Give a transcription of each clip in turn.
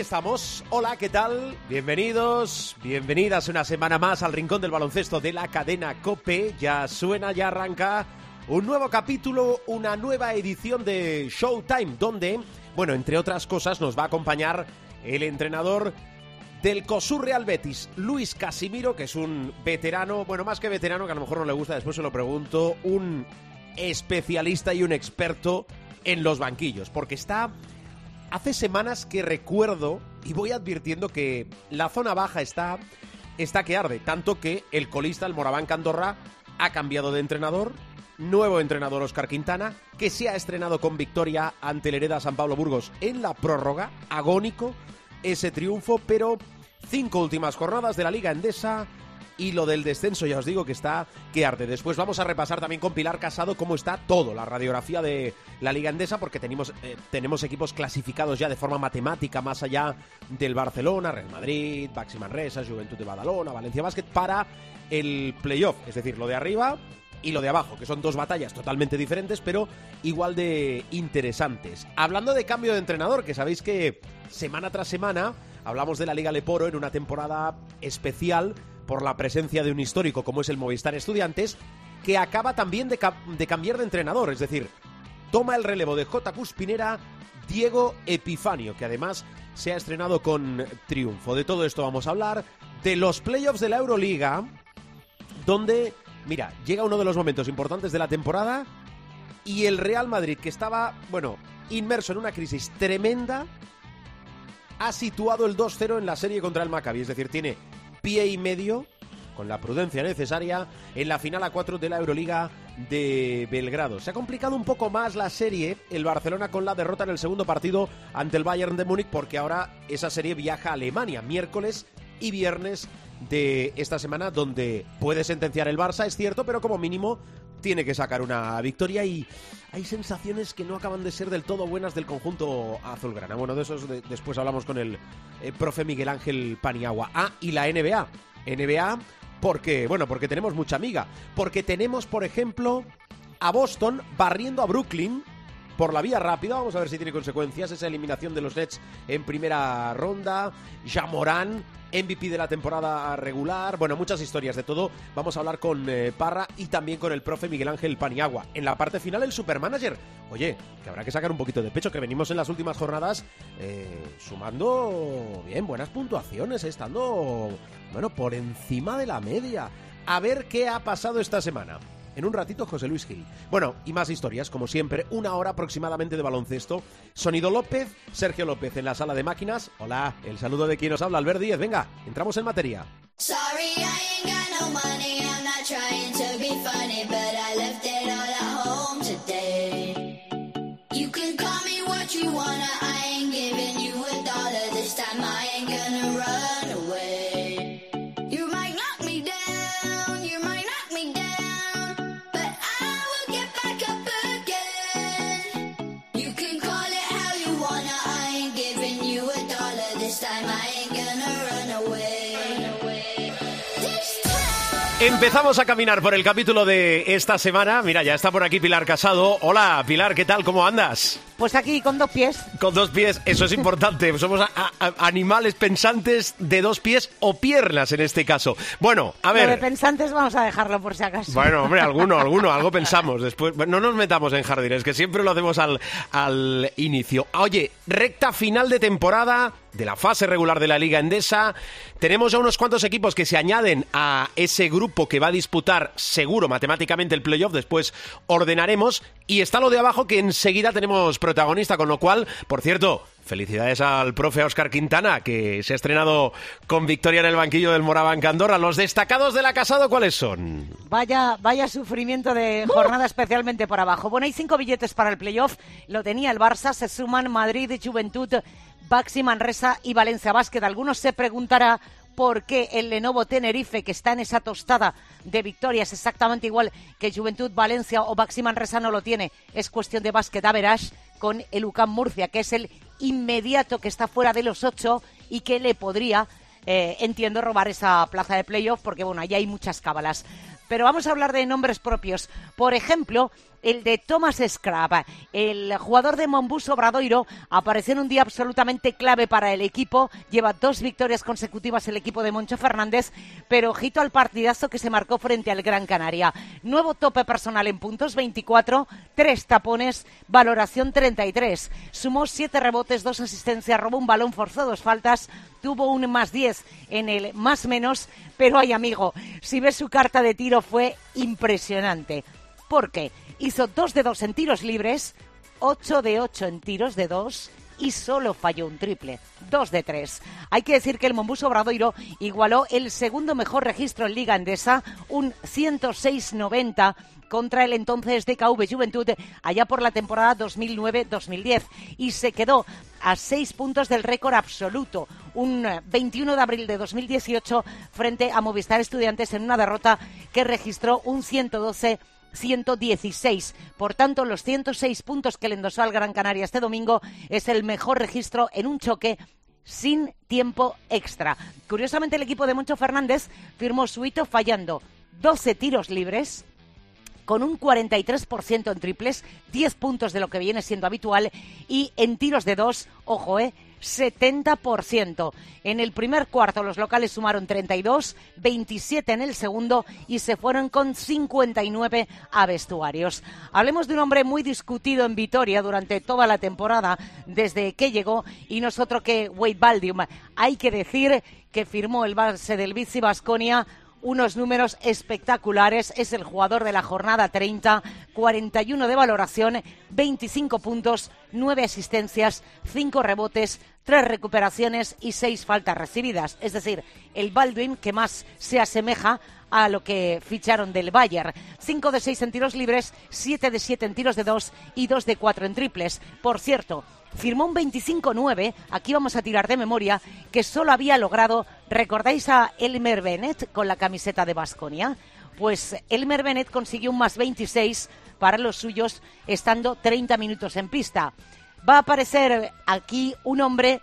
Estamos. Hola, ¿qué tal? Bienvenidos, bienvenidas una semana más al Rincón del Baloncesto de la cadena Cope. Ya suena, ya arranca un nuevo capítulo, una nueva edición de Showtime, donde, bueno, entre otras cosas, nos va a acompañar el entrenador del COSUR Real Betis, Luis Casimiro, que es un veterano, bueno, más que veterano, que a lo mejor no le gusta, después se lo pregunto, un especialista y un experto en los banquillos, porque está hace semanas que recuerdo y voy advirtiendo que la zona baja está, está que arde, tanto que el colista, el Moraván Candorra, ha cambiado de entrenador, nuevo entrenador Oscar Quintana, que se ha estrenado con victoria ante el Hereda San Pablo Burgos en la prórroga, agónico ese triunfo, pero cinco últimas jornadas de la Liga Endesa y lo del descenso ya os digo que está que arde. Después vamos a repasar también con Pilar Casado cómo está todo, la radiografía de la Liga Endesa, porque tenemos, eh, tenemos equipos clasificados ya de forma matemática más allá del Barcelona, Real Madrid, Baxi Manresa, Juventud de Badalona, Valencia Basket, para el playoff, es decir, lo de arriba y lo de abajo, que son dos batallas totalmente diferentes, pero igual de interesantes. Hablando de cambio de entrenador, que sabéis que semana tras semana hablamos de la Liga Leporo en una temporada especial por la presencia de un histórico como es el Movistar Estudiantes, que acaba también de, ca de cambiar de entrenador, es decir, toma el relevo de J. Cuspinera Diego Epifanio, que además se ha estrenado con triunfo. De todo esto vamos a hablar, de los playoffs de la Euroliga, donde Mira, llega uno de los momentos importantes de la temporada y el Real Madrid, que estaba, bueno, inmerso en una crisis tremenda, ha situado el 2-0 en la serie contra el Maccabi. Es decir, tiene pie y medio, con la prudencia necesaria, en la final a 4 de la Euroliga de Belgrado. Se ha complicado un poco más la serie, el Barcelona con la derrota en el segundo partido ante el Bayern de Múnich, porque ahora esa serie viaja a Alemania, miércoles y viernes de esta semana donde puede sentenciar el Barça, es cierto, pero como mínimo tiene que sacar una victoria y hay sensaciones que no acaban de ser del todo buenas del conjunto azulgrana. Bueno, de eso después hablamos con el eh, profe Miguel Ángel Paniagua. Ah, y la NBA. NBA porque, bueno, porque tenemos mucha amiga. Porque tenemos, por ejemplo, a Boston barriendo a Brooklyn por la vía rápida. Vamos a ver si tiene consecuencias esa eliminación de los Nets en primera ronda. Jamorán MVP de la temporada regular, bueno, muchas historias de todo. Vamos a hablar con eh, Parra y también con el profe Miguel Ángel Paniagua. En la parte final, el supermanager. Oye, que habrá que sacar un poquito de pecho, que venimos en las últimas jornadas eh, sumando bien, buenas puntuaciones, estando, bueno, por encima de la media. A ver qué ha pasado esta semana. En un ratito, José Luis Gil. Bueno, y más historias, como siempre, una hora aproximadamente de baloncesto. Sonido López, Sergio López en la sala de máquinas. Hola, el saludo de quien nos habla, Albert Díez. Venga, entramos en materia. Empezamos a caminar por el capítulo de esta semana. Mira, ya está por aquí Pilar Casado. Hola, Pilar, ¿qué tal? ¿Cómo andas? Pues aquí con dos pies. Con dos pies, eso es importante. Somos animales pensantes de dos pies o piernas en este caso. Bueno, a ver. Lo de pensantes vamos a dejarlo por si acaso. Bueno, hombre, alguno, alguno, algo pensamos. Después, no nos metamos en jardines, que siempre lo hacemos al, al inicio. Oye, recta final de temporada de la fase regular de la Liga Endesa. Tenemos ya unos cuantos equipos que se añaden a ese grupo que va a disputar seguro matemáticamente el playoff. Después ordenaremos. Y está lo de abajo que enseguida tenemos protagonista, con lo cual, por cierto, Felicidades al profe Oscar Quintana, que se ha estrenado con victoria en el banquillo del Moraván Candorra. ¿Los destacados de la Casado cuáles son? Vaya, vaya sufrimiento de jornada especialmente por abajo. Bueno, hay cinco billetes para el playoff. Lo tenía el Barça, se suman Madrid, Juventud, Baxi Manresa y Valencia Basket. Algunos se preguntará por qué el Lenovo Tenerife, que está en esa tostada de victorias exactamente igual que Juventud Valencia o Baxi Manresa no lo tiene, es cuestión de básquet average con el UCAM Murcia, que es el inmediato que está fuera de los ocho y que le podría eh, entiendo robar esa plaza de playoff porque bueno, ahí hay muchas cábalas. Pero vamos a hablar de nombres propios. Por ejemplo, el de Thomas Scrap, el jugador de Monbus Obradoiro, apareció en un día absolutamente clave para el equipo. Lleva dos victorias consecutivas el equipo de Moncho Fernández, pero ojito al partidazo que se marcó frente al Gran Canaria. Nuevo tope personal en puntos 24, tres tapones, valoración 33. Sumó siete rebotes, dos asistencias, robó un balón, forzó dos faltas, tuvo un más 10 en el más menos, pero hay amigo, si ves su carta de tiro fue impresionante. Porque hizo 2 de 2 en tiros libres, 8 de 8 en tiros de 2 y solo falló un triple, 2 de 3. Hay que decir que el Mombuso Obradoiro igualó el segundo mejor registro en Liga Endesa, un 106-90 contra el entonces DKV Juventud allá por la temporada 2009-2010 y se quedó a seis puntos del récord absoluto, un 21 de abril de 2018 frente a Movistar Estudiantes en una derrota que registró un 112 116. Por tanto, los 106 puntos que le endosó al Gran Canaria este domingo es el mejor registro en un choque sin tiempo extra. Curiosamente, el equipo de Moncho Fernández firmó su hito fallando 12 tiros libres, con un 43% en triples, 10 puntos de lo que viene siendo habitual, y en tiros de dos, ojo, eh, 70%. En el primer cuarto los locales sumaron 32, 27 en el segundo y se fueron con 59 a vestuarios. Hablemos de un hombre muy discutido en Vitoria durante toda la temporada desde que llegó y nosotros que Wade Baldium. Hay que decir que firmó el base del Bici Basconia unos números espectaculares. Es el jugador de la jornada 30, 41 de valoración, 25 puntos, 9 asistencias, 5 rebotes, 3 recuperaciones y 6 faltas recibidas. Es decir, el Baldwin que más se asemeja a lo que ficharon del Bayern. 5 de 6 en tiros libres, 7 de 7 en tiros de 2 y 2 de 4 en triples. Por cierto, firmó un 25-9, aquí vamos a tirar de memoria, que solo había logrado, ¿recordáis a Elmer Bennett con la camiseta de Basconia? Pues Elmer Bennett consiguió un más 26 para los suyos estando 30 minutos en pista. Va a aparecer aquí un hombre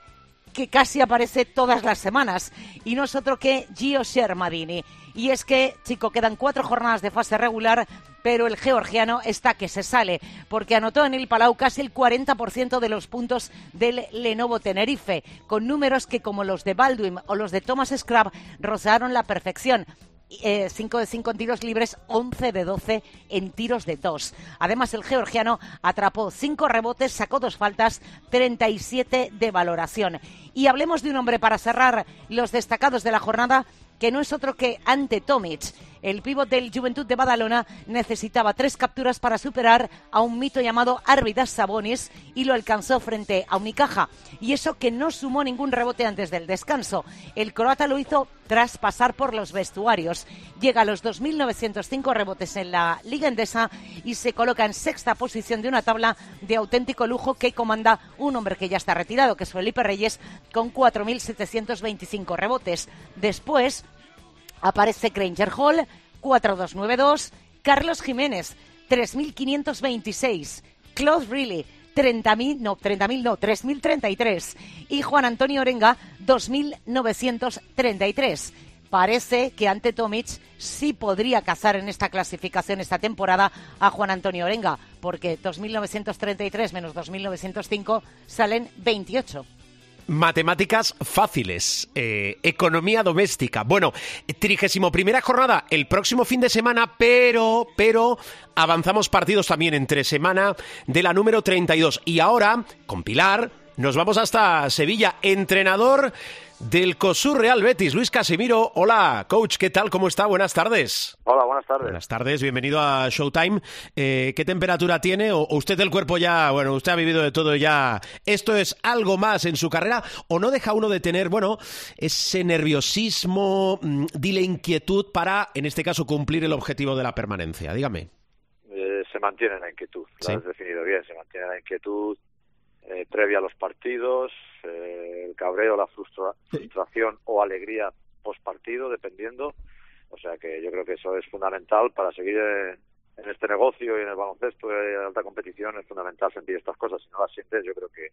que casi aparece todas las semanas y no es otro que Gio Shermadini. Y es que, chico, quedan cuatro jornadas de fase regular, pero el georgiano está que se sale, porque anotó en el Palau casi el 40% de los puntos del Lenovo Tenerife, con números que, como los de Baldwin o los de Thomas Scrab, rozaron la perfección. 5 eh, de 5 en tiros libres, 11 de 12 en tiros de 2. Además, el georgiano atrapó 5 rebotes, sacó dos faltas, 37 de valoración. Y hablemos de un hombre para cerrar los destacados de la jornada que no es otro que Ante Tomic. El pívot del Juventud de Badalona necesitaba tres capturas para superar a un mito llamado Arvidas Sabonis y lo alcanzó frente a Unicaja. Y eso que no sumó ningún rebote antes del descanso. El croata lo hizo tras pasar por los vestuarios. Llega a los 2.905 rebotes en la Liga Endesa y se coloca en sexta posición de una tabla de auténtico lujo que comanda un hombre que ya está retirado, que es Felipe Reyes, con 4.725 rebotes. Después aparece Granger Hall, 4292, Carlos Jiménez, 3526, Claude Riley, 30.000, no, 30.000 no, 3.033 y Juan Antonio Orenga, 2.933. Parece que ante Tomic sí podría cazar en esta clasificación esta temporada a Juan Antonio Orenga, porque 2.933 menos 2.905 salen 28. Matemáticas fáciles. Eh, economía doméstica. Bueno, trigésimo primera jornada el próximo fin de semana, pero, pero avanzamos partidos también entre semana de la número 32. Y ahora, con Pilar, nos vamos hasta Sevilla. Entrenador del COSUR Real Betis, Luis Casimiro. Hola, coach, ¿qué tal? ¿Cómo está? Buenas tardes. Hola, buenas tardes. Buenas tardes, bienvenido a Showtime. Eh, ¿Qué temperatura tiene? ¿O usted el cuerpo ya, bueno, usted ha vivido de todo ya? ¿Esto es algo más en su carrera? ¿O no deja uno de tener, bueno, ese nerviosismo, mm, dile inquietud para, en este caso, cumplir el objetivo de la permanencia? Dígame. Eh, se mantiene la inquietud, lo has definido bien, se mantiene la inquietud eh, previa a los partidos, eh, el cabreo, la frustración o alegría post partido, dependiendo. O sea que yo creo que eso es fundamental para seguir eh, en este negocio y en el baloncesto de alta competición es fundamental sentir estas cosas. Si no las sientes, yo creo que,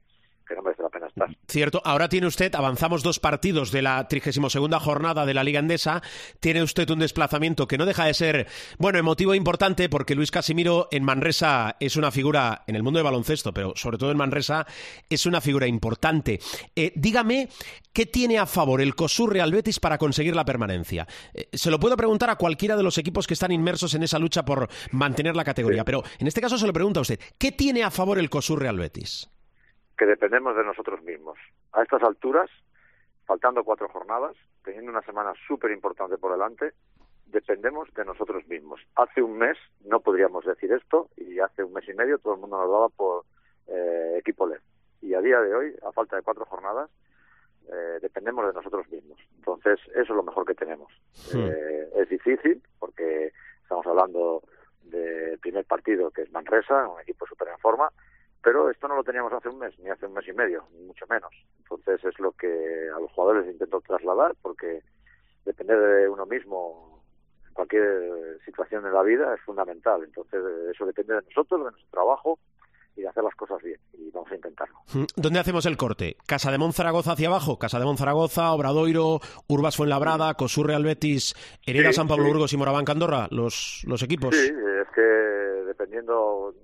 que no merece la pena estar. Cierto. Ahora tiene usted, avanzamos dos partidos de la 32 jornada de la Liga Endesa. Tiene usted un desplazamiento que no deja de ser, bueno, emotivo e importante porque Luis Casimiro en Manresa es una figura en el mundo de baloncesto, pero sobre todo en Manresa es una figura importante. Eh, dígame, ¿qué tiene a favor el COSUR Real Betis para conseguir la permanencia? Eh, se lo puedo preguntar a cualquiera de los equipos que están inmersos en esa lucha por mantener la categoría. Pero en este caso se lo pregunta a usted, ¿qué tiene a favor el COSUR Real Betis? Que dependemos de nosotros mismos. A estas alturas, faltando cuatro jornadas, teniendo una semana súper importante por delante, dependemos de nosotros mismos. Hace un mes no podríamos decir esto y hace un mes y medio todo el mundo nos daba por eh, equipo LED. Y a día de hoy, a falta de cuatro jornadas, eh, dependemos de nosotros mismos. Entonces, eso es lo mejor que tenemos. Eh, es difícil porque estamos hablando del primer partido, que es Manresa, un equipo súper en forma, pero esto no lo teníamos hace un mes, ni hace un mes y medio, mucho menos. Entonces es lo que a los jugadores intento trasladar, porque depender de uno mismo en cualquier situación de la vida es fundamental. Entonces eso depende de nosotros, de nuestro trabajo y de hacer las cosas bien. Y vamos a intentarlo. Mm, ¿Dónde hacemos el corte? ¿Casa de Monzaragoza hacia abajo? ¿Casa de Monzaragoza, Obradoiro, Urbas Fuenlabrada, Cosur Real Betis, Hereda San Pablo Burgos y Moraván Candorra? ¿Los, los equipos? Sí, es que dependiendo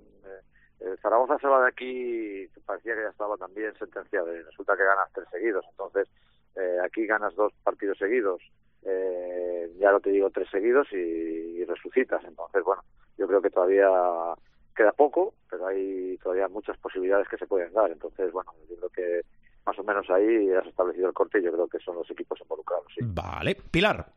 eh, Zaragoza se va de aquí, parecía que ya estaba también sentenciado y resulta que ganas tres seguidos. Entonces, eh, aquí ganas dos partidos seguidos, eh, ya no te digo tres seguidos y, resucitas. Entonces, bueno, yo creo que todavía queda poco, pero hay todavía muchas posibilidades que se pueden dar. Entonces, bueno, yo creo que más o menos ahí has establecido el corte y yo creo que son los equipos involucrados. Sí. Vale, Pilar.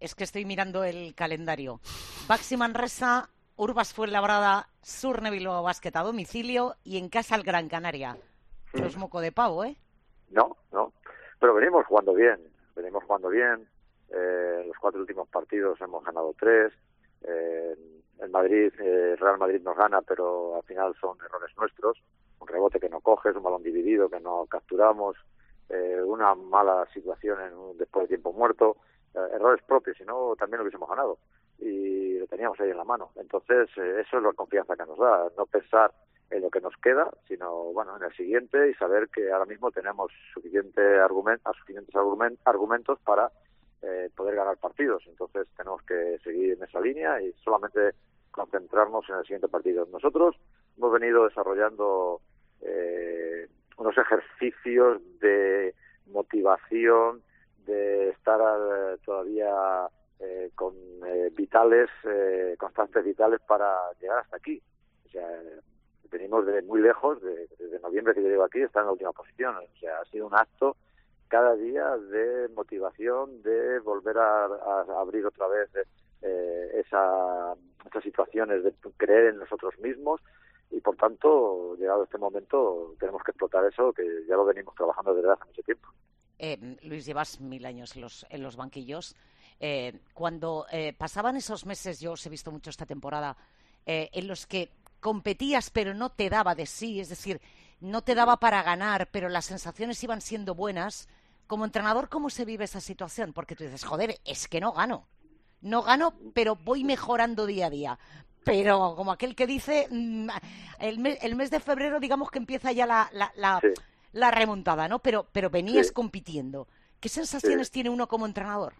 Es que estoy mirando el calendario. Baxi Manresa Urbas Fuenlabrada, Sur Bilbao Basket a domicilio y en casa al Gran Canaria. No es moco de pavo, ¿eh? No, no. Pero venimos jugando bien. Venimos jugando bien. Eh, los cuatro últimos partidos hemos ganado tres. Eh, en Madrid, eh, Real Madrid nos gana, pero al final son errores nuestros. Un rebote que no coges, un balón dividido que no capturamos, eh, una mala situación en un, después de tiempo muerto. Eh, errores propios, si no, también lo hubiésemos ganado y lo teníamos ahí en la mano. Entonces, eh, eso es la confianza que nos da, no pensar en lo que nos queda, sino bueno, en el siguiente y saber que ahora mismo tenemos suficiente argument, suficientes argument, argumentos para eh, poder ganar partidos. Entonces, tenemos que seguir en esa línea y solamente concentrarnos en el siguiente partido. Nosotros hemos venido desarrollando eh, unos ejercicios de motivación, de estar todavía eh, con eh, vitales, eh, constantes vitales para llegar hasta aquí. O sea, venimos de muy lejos, de, desde noviembre que yo llego aquí, está en la última posición. O sea, ha sido un acto cada día de motivación, de volver a, abrir otra vez eh, esa, esas situaciones, de creer en nosotros mismos y por tanto, llegado este momento, tenemos que explotar eso, que ya lo venimos trabajando desde hace mucho tiempo. Luis, llevas mil años en los, en los banquillos. Eh, cuando eh, pasaban esos meses, yo os he visto mucho esta temporada, eh, en los que competías pero no te daba de sí, es decir, no te daba para ganar, pero las sensaciones iban siendo buenas. Como entrenador, ¿cómo se vive esa situación? Porque tú dices, joder, es que no gano. No gano, pero voy mejorando día a día. Pero como aquel que dice, mm, el, mes, de febrero, digamos que empieza ya la, la, remontada, ¿no? Pero, pero venías compitiendo. ¿Qué sensaciones tiene uno como entrenador?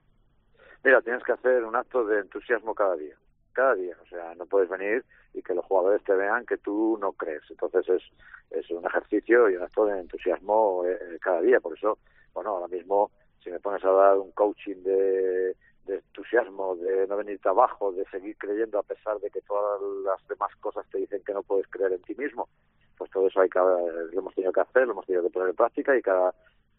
Mira, tienes que hacer un acto de entusiasmo cada día, cada día. O sea, no puedes venir y que los jugadores te vean que tú no crees. Entonces es, es un ejercicio y un acto de entusiasmo eh, cada día. Por eso, bueno, ahora mismo si me pones a dar un coaching de, de entusiasmo, de no venirte abajo, de seguir creyendo a pesar de que todas las demás cosas te dicen que no puedes creer en ti mismo, pues todo eso hay que, lo hemos tenido que hacer, lo hemos tenido que poner en práctica y cada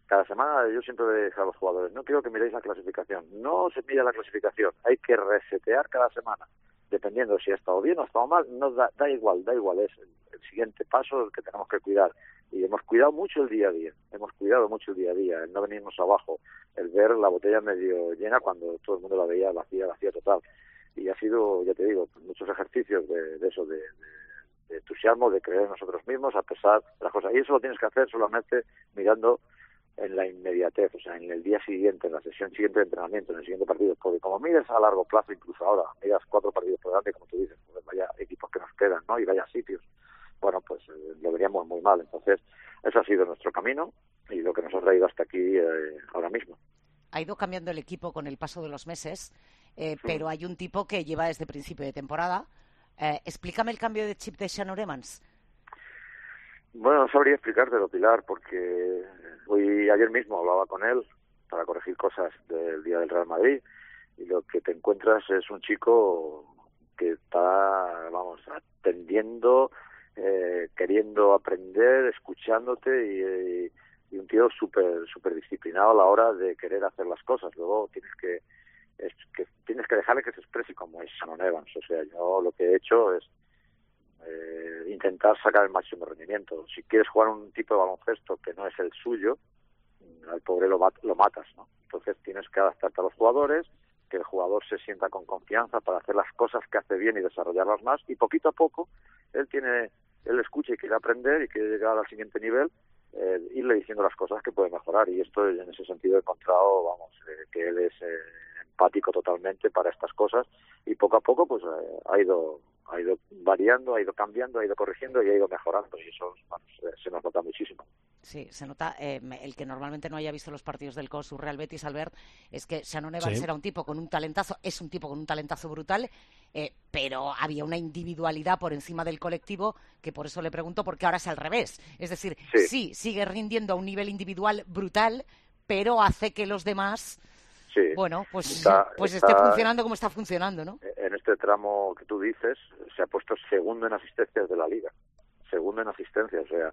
cada semana yo siempre le digo a los jugadores, no quiero que miréis la clasificación, no se mira la clasificación, hay que resetear cada semana, dependiendo si ha estado bien o ha estado mal, no da, da igual, da igual, es el, siguiente paso el que tenemos que cuidar. Y hemos cuidado mucho el día a día, hemos cuidado mucho el día a día, el no venirnos abajo, el ver la botella medio llena cuando todo el mundo la veía vacía, vacía total. Y ha sido, ya te digo, muchos ejercicios de, eso, de, de entusiasmo, de creer en nosotros mismos a pesar de las cosas. Y eso lo tienes que hacer solamente mirando en la inmediatez, o sea, en el día siguiente, en la sesión siguiente de entrenamiento, en el siguiente partido, porque como miras a largo plazo, incluso ahora, miras cuatro partidos por delante, como tú dices, pues vaya equipos que nos quedan, ¿no? Y vaya sitios, bueno, pues eh, lo veríamos muy mal. Entonces, eso ha sido nuestro camino y lo que nos ha traído hasta aquí eh, ahora mismo. Ha ido cambiando el equipo con el paso de los meses, eh, pero hay un tipo que lleva desde principio de temporada. explícame el cambio de chip de Shannon Evans. Bueno, no sabría explicártelo, Pilar, porque hoy ayer mismo hablaba con él para corregir cosas del día del Real Madrid y lo que te encuentras es un chico que está, vamos, atendiendo, eh, queriendo aprender, escuchándote y, un tío súper super disciplinado a la hora de querer hacer las cosas. Luego tienes que, es, que tienes que dejarle que se exprese como es Shannon Evans. O sea, yo lo que he hecho es eh, intentar sacar el máximo rendimiento. Si quieres jugar un tipo de baloncesto que no es el suyo, al pobre lo, lo matas, ¿no? Entonces tienes que adaptarte a los jugadores, que el jugador se sienta con confianza para hacer las cosas que hace bien y desarrollarlas más, y poquito a poco él tiene, él escucha y quiere aprender y quiere llegar al siguiente nivel, eh, irle diciendo las cosas que puede mejorar, y esto en ese sentido he encontrado, vamos, eh, que él es eh, empático totalmente para estas cosas, y poco a poco pues ha ido ha ido variando, ha ido cambiando, ha ido corrigiendo y ha ido mejorando y eso se nos nota muchísimo. Sí, se nota. Eh, el que normalmente no haya visto los partidos del COSU Real Betis, Albert, es que Shannon Evans era un tipo con un talentazo, es un tipo con un talentazo brutal, eh, pero había una individualidad por encima del colectivo que por eso le pregunto porque ahora es al revés. Es decir, sí sigue rindiendo a un nivel individual brutal, pero hace que los demás bueno, pues, pues esté funcionando como está funcionando, ¿no? En este tramo que tú dices, se ha puesto segundo en asistencias de la liga. Segundo en asistencias, o sea,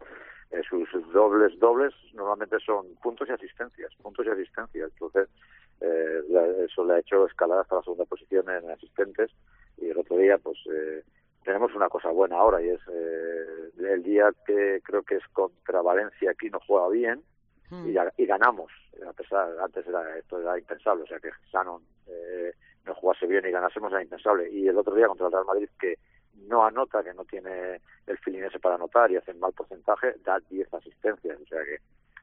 eh, sus dobles dobles normalmente son puntos y asistencias, puntos y asistencias. Entonces, eh, eso le ha hecho escalar hasta la segunda posición en asistentes y el otro día, pues, eh, tenemos una cosa buena ahora y es el día que creo que es contra Valencia aquí no juega bien, y, hmm. y, ganamos. A pesar, antes era, esto era impensable, o sea que Shannon eh, no jugase bien y ganásemos era impensable. Y el otro día contra el Real Madrid, que no anota, que no tiene el feeling para anotar y hace mal porcentaje, da 10 asistencias. O sea que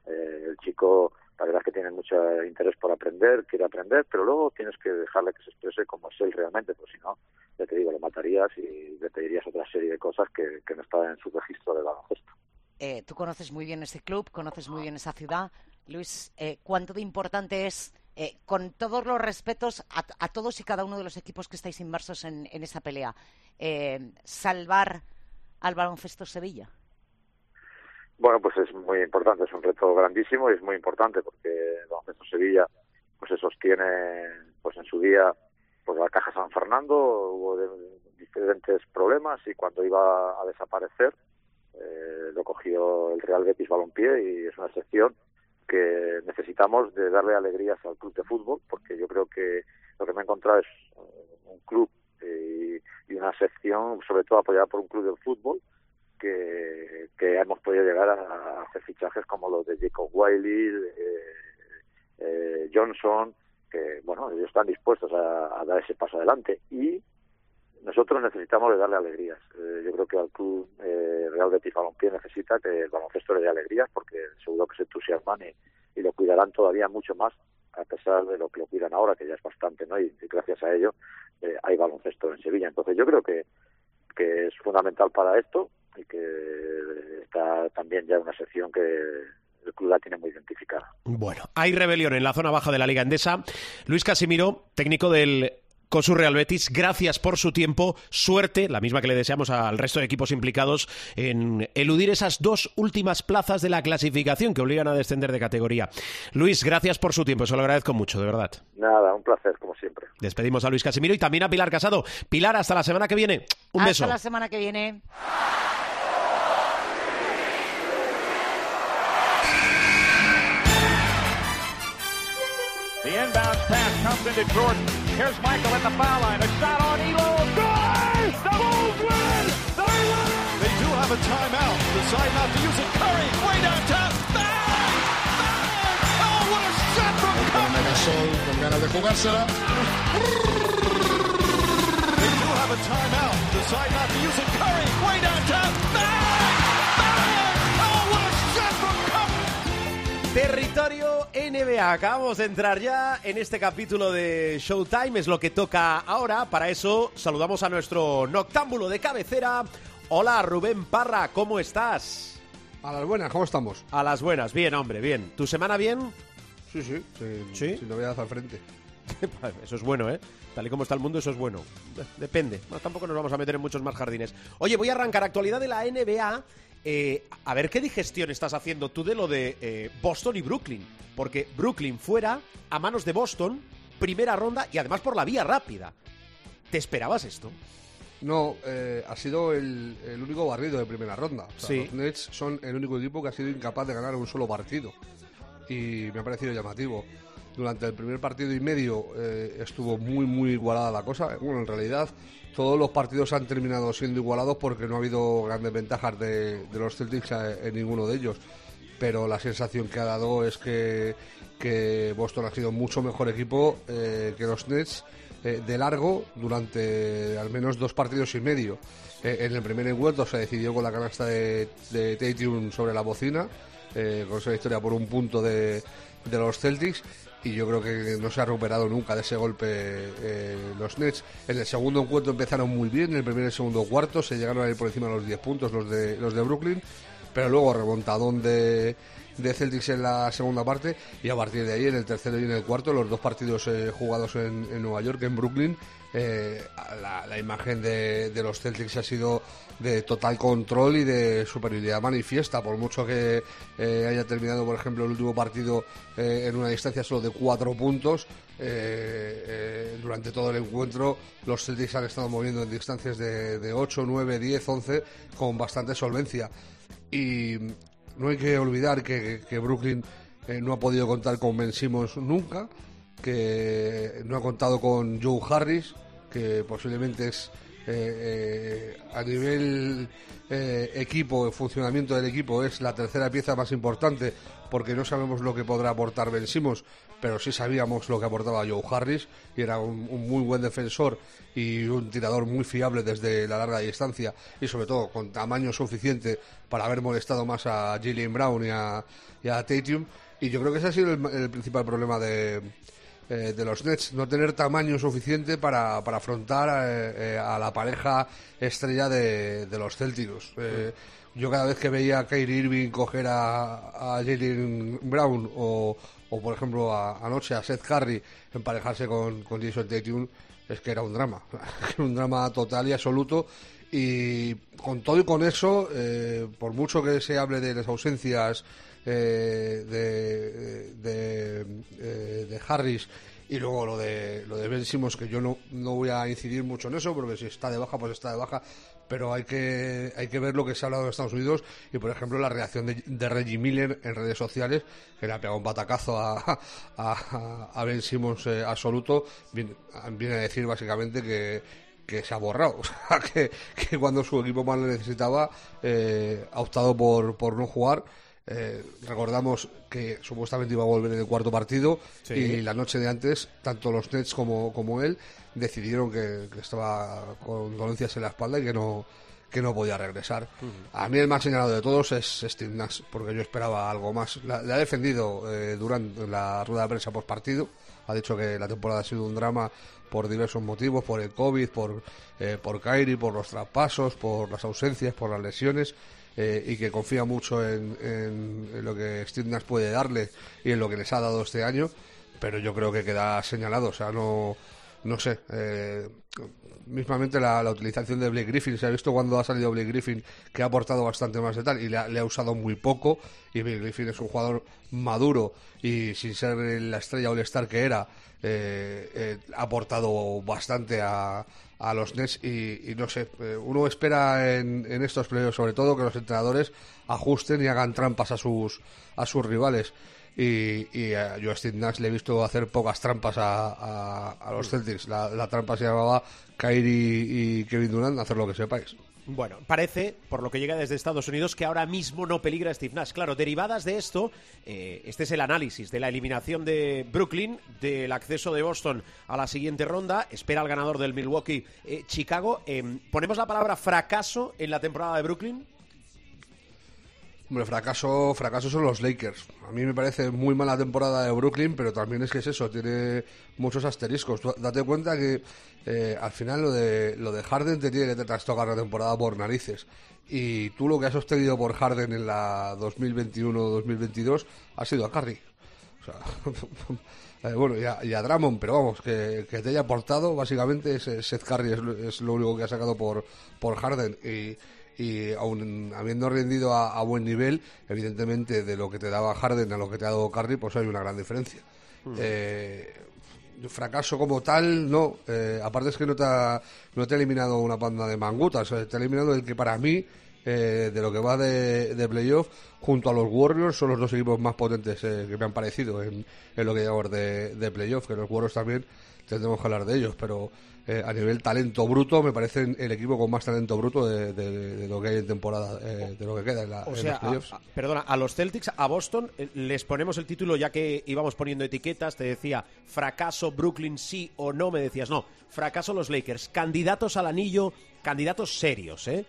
eh, el chico, la verdad es que tiene mucho interés por aprender, quiere aprender, pero luego tienes que dejarle que se exprese como es él realmente, pues si no, ya te digo, lo matarías y le pedirías otra serie de cosas que, que no está en su registro de baloncesto. Eh, tú conoces muy bien ese club, conoces muy bien esa ciudad. Luis, eh, ¿cuánto de importante es, eh, con todos los respetos a, todos y cada uno de los equipos que estáis inmersos en, esa pelea, salvar al baloncesto Sevilla? Bueno, pues es muy importante, es un reto grandísimo y es muy importante porque el baloncesto Sevilla pues se sostiene pues en su día pues la Caja San Fernando hubo diferentes problemas y cuando iba a desaparecer eh, lo cogió el Real Betis Balompié y es una sección que necesitamos de darle alegrías al club de fútbol, porque yo creo que lo que me he encontrado es un club eh, y una sección, sobre todo apoyada por un club de fútbol, que, que hemos podido llegar a, hacer fichajes como los de Jacob Wiley, eh, Johnson, que bueno, ellos están dispuestos a, a, dar ese paso adelante. Y nosotros necesitamos de darle alegrías. Eh, yo creo que al club eh, Real Betis Balompié necesita que el baloncesto le dé alegrías porque seguro que se entusiasman y, lo cuidarán todavía mucho más a pesar de lo que lo cuidan ahora, que ya es bastante, ¿no? Y, gracias a ello eh, hay baloncesto en Sevilla. Entonces yo creo que, que es fundamental para esto y que está también ya una sección que el club la tiene muy identificada. Bueno, hay rebelión en la zona baja de la Liga Endesa. Luis Casimiro, técnico del con su Real Betis. Gracias por su tiempo. Suerte, la misma que le deseamos al resto de equipos implicados en eludir esas dos últimas plazas de la clasificación que obligan a descender de categoría. Luis, gracias por su tiempo. Eso lo agradezco mucho, de verdad. Nada, un placer, como siempre. Despedimos a Luis Casimiro y también a Pilar Casado. Pilar, hasta la semana que viene. Un beso. Hasta la semana que viene. comes into Jordan. Here's Michael at the foul line. A shot on Elo. Good! The Bulls win! They win! They do have a timeout. Decide not to use it. Curry, way downtown. Bang! Bang! Oh, what a shot from Curry! Con ganas de jugársela. They do have a timeout. Decide not to use it. Curry, way downtown. Bang! Bang! Oh, what a shot from Curry! Territorio NBA. Acabamos de entrar ya en este capítulo de Showtime. Es lo que toca ahora. Para eso saludamos a nuestro noctámbulo de cabecera. Hola, Rubén Parra, ¿cómo estás? A las buenas, ¿cómo estamos? A las buenas, bien, hombre, bien. ¿Tu semana bien? Sí, sí, sin, ¿Sí? sin novedad al frente. Eso es bueno, ¿eh? Tal y como está el mundo, eso es bueno. Depende. Bueno, tampoco nos vamos a meter en muchos más jardines. Oye, voy a arrancar actualidad de la NBA. Eh, a ver qué digestión estás haciendo tú de lo de eh, Boston y Brooklyn. Porque Brooklyn fuera a manos de Boston, primera ronda y además por la vía rápida. ¿Te esperabas esto? No, eh, ha sido el, el único barrido de primera ronda. O sea, Sí. Los Nets son el único equipo que ha sido incapaz de ganar un solo partido. Y me ha parecido llamativo. Durante el primer partido y medio estuvo muy, muy igualada la cosa. Bueno, en realidad todos los partidos han terminado siendo igualados porque no ha habido grandes ventajas de, los Celtics en ninguno de ellos. Pero la sensación que ha dado es que, Boston ha sido mucho mejor equipo eh, que los Nets eh, de largo durante al menos dos partidos y medio. Eh, en el primer encuentro se decidió con la canasta de, de Tatum sobre la bocina, con esa victoria por un punto de los Celtics. Y yo creo que no se ha recuperado nunca de ese golpe eh, los Nets. En el segundo encuentro empezaron muy bien, en el primer y segundo cuarto se llegaron a ir por encima de los 10 puntos los de, los de Brooklyn, pero luego remontadón de, de Celtics en la segunda parte y a partir de ahí en el tercero y en el cuarto los dos partidos eh, jugados en, en Nueva York, en Brooklyn, eh, la, imagen de, los Celtics ha sido de total control y de superioridad manifiesta, por mucho que eh, haya terminado, por ejemplo, el último partido eh, en una distancia solo de cuatro puntos. durante todo el encuentro, los Celtics han estado moviendo en distancias de, de 8, 9, 10, 11 con bastante solvencia. Y no hay que olvidar que, Brooklyn no ha podido contar con Ben Simmons nunca, que no ha contado con Joe Harris, que posiblemente es eh, eh, a nivel eh, equipo, funcionamiento del equipo, es la tercera pieza más importante, porque no sabemos lo que podrá aportar Ben Simmons, pero sí sabíamos lo que aportaba Joe Harris, y era un, muy buen defensor y un tirador muy fiable desde la larga distancia, y sobre todo con tamaño suficiente para haber molestado más a Jalen Brown y a, y a Tatum. Y yo creo que ese ha sido el, el principal problema de, eh, de los Nets, no tener tamaño suficiente para, para afrontar eh, eh, a la pareja estrella de, de los Celtics. Yo cada vez que veía a Kyrie Irving coger a, a Jalen Brown o, o, por ejemplo, anoche a Seth Curry emparejarse con, con Jason Tatum, es que era un drama, un drama total y absoluto. Y con todo y con eso, por mucho que se hable de las ausencias eh, de, de, eh, de Harris y luego lo de lo de Ben Simmons, que yo no, no voy a incidir mucho en eso, porque si está de baja, pues está de baja. Pero hay que, hay que ver lo que se ha hablado en Estados Unidos y, por ejemplo, la reacción de, Reggie Miller en redes sociales, que le ha pegado un batacazo a, a, Ben Simmons eh, absoluto, viene, a decir básicamente que, que se ha borrado, o sea, que, que cuando su equipo más le necesitaba ha optado por, por no jugar. Eh, recordamos que supuestamente iba a volver en el cuarto partido Sí. y la noche de antes, tanto los Nets como, como él decidieron que, que estaba con dolencias en la espalda y que no que no podía regresar. A mí el más señalado de todos es Steve Nash, porque yo esperaba algo más. La- Le ha defendido eh, durante la rueda de prensa post partido. Ha dicho que la temporada ha sido un drama por diversos motivos, por el COVID, por, eh, por Kyrie, por los traspasos, por las ausencias, por las lesiones. Eh, y que confía mucho en, en- lo que Steve puede darle y en lo que les ha dado este año, pero yo creo que queda señalado, o sea, no, no sé, eh, mismamente la, la utilización de Blake Griffin, se ha visto cuando ha salido Blake Griffin que ha aportado bastante más de tal y le ha, usado muy poco y Blake Griffin es un jugador maduro y sin ser la estrella all-star que era, eh, eh, ha aportado bastante a, a los Nets y, y no sé, eh, uno espera en, en estos playoffs sobre todo que los entrenadores ajusten y hagan trampas a sus, a sus rivales. Y, y a yo a Steve Nash le he visto hacer pocas trampas a, los Celtics. La, trampa se llamaba Kyrie y Kevin Durant, hacer lo que sepáis. Bueno, parece, por lo que llega desde Estados Unidos, que ahora mismo no peligra Steve Nash. Claro, derivadas de esto, eh, este es el análisis de la eliminación de Brooklyn, del acceso de Boston a la siguiente ronda. Espera al ganador del Milwaukee, eh, Chicago. Eh, ¿Ponemos la palabra fracaso en la temporada de Brooklyn? Hombre, fracaso, fracaso son los Lakers. A mí me parece muy mala temporada de Brooklyn, pero también es que es eso, tiene muchos asteriscos. date cuenta que eh, al final lo de, lo de Harden te tiene que te trastocar la temporada por narices. Y tú lo que has sostenido por Harden en la 2021-2022 ha sido a Curry. O sea, eh, bueno, y a, y pero vamos, que, te haya aportado, básicamente Seth Curry es, lo único que ha sacado por, por Harden. Y, y aún habiendo rendido a, buen nivel, evidentemente de lo que te daba Harden a lo que te ha dado Curry, pues hay una gran diferencia. Hmm. Eh, fracaso como tal, no. Eh, aparte es que no te, ha, no te ha eliminado una panda de mangutas, te ha eliminado el que para mí, eh, de lo que va de, de, playoff, junto a los Warriors, son los dos equipos más potentes que me han parecido en, lo que llamamos de, de playoff, que los Warriors también tendremos que hablar de ellos, pero eh, a nivel talento bruto, me parece el equipo con más talento bruto de, lo que hay en temporada, eh, de lo que queda en, la, o sea, perdona, a los Celtics, a Boston, eh, les ponemos el título ya que íbamos poniendo etiquetas, te decía fracaso Brooklyn sí o no, me decías no, fracaso los Lakers, candidatos al anillo, candidatos serios, ¿eh?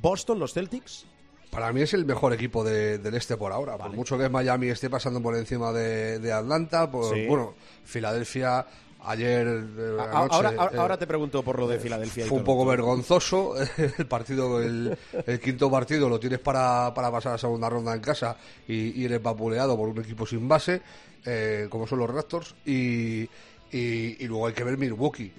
Boston, los Celtics. Para mí es el mejor equipo del este por ahora. Por mucho que Miami esté pasando por encima de, Atlanta, pues bueno, Filadelfia Ayer. Eh, ahora, eh, ahora, te pregunto por lo de Filadelfia. Fue un poco vergonzoso. El partido, el, quinto partido lo tienes para, para, pasar a segunda ronda en casa y, eres vapuleado por un equipo sin base, eh, como son los Raptors. Y, y, luego hay que ver Milwaukee.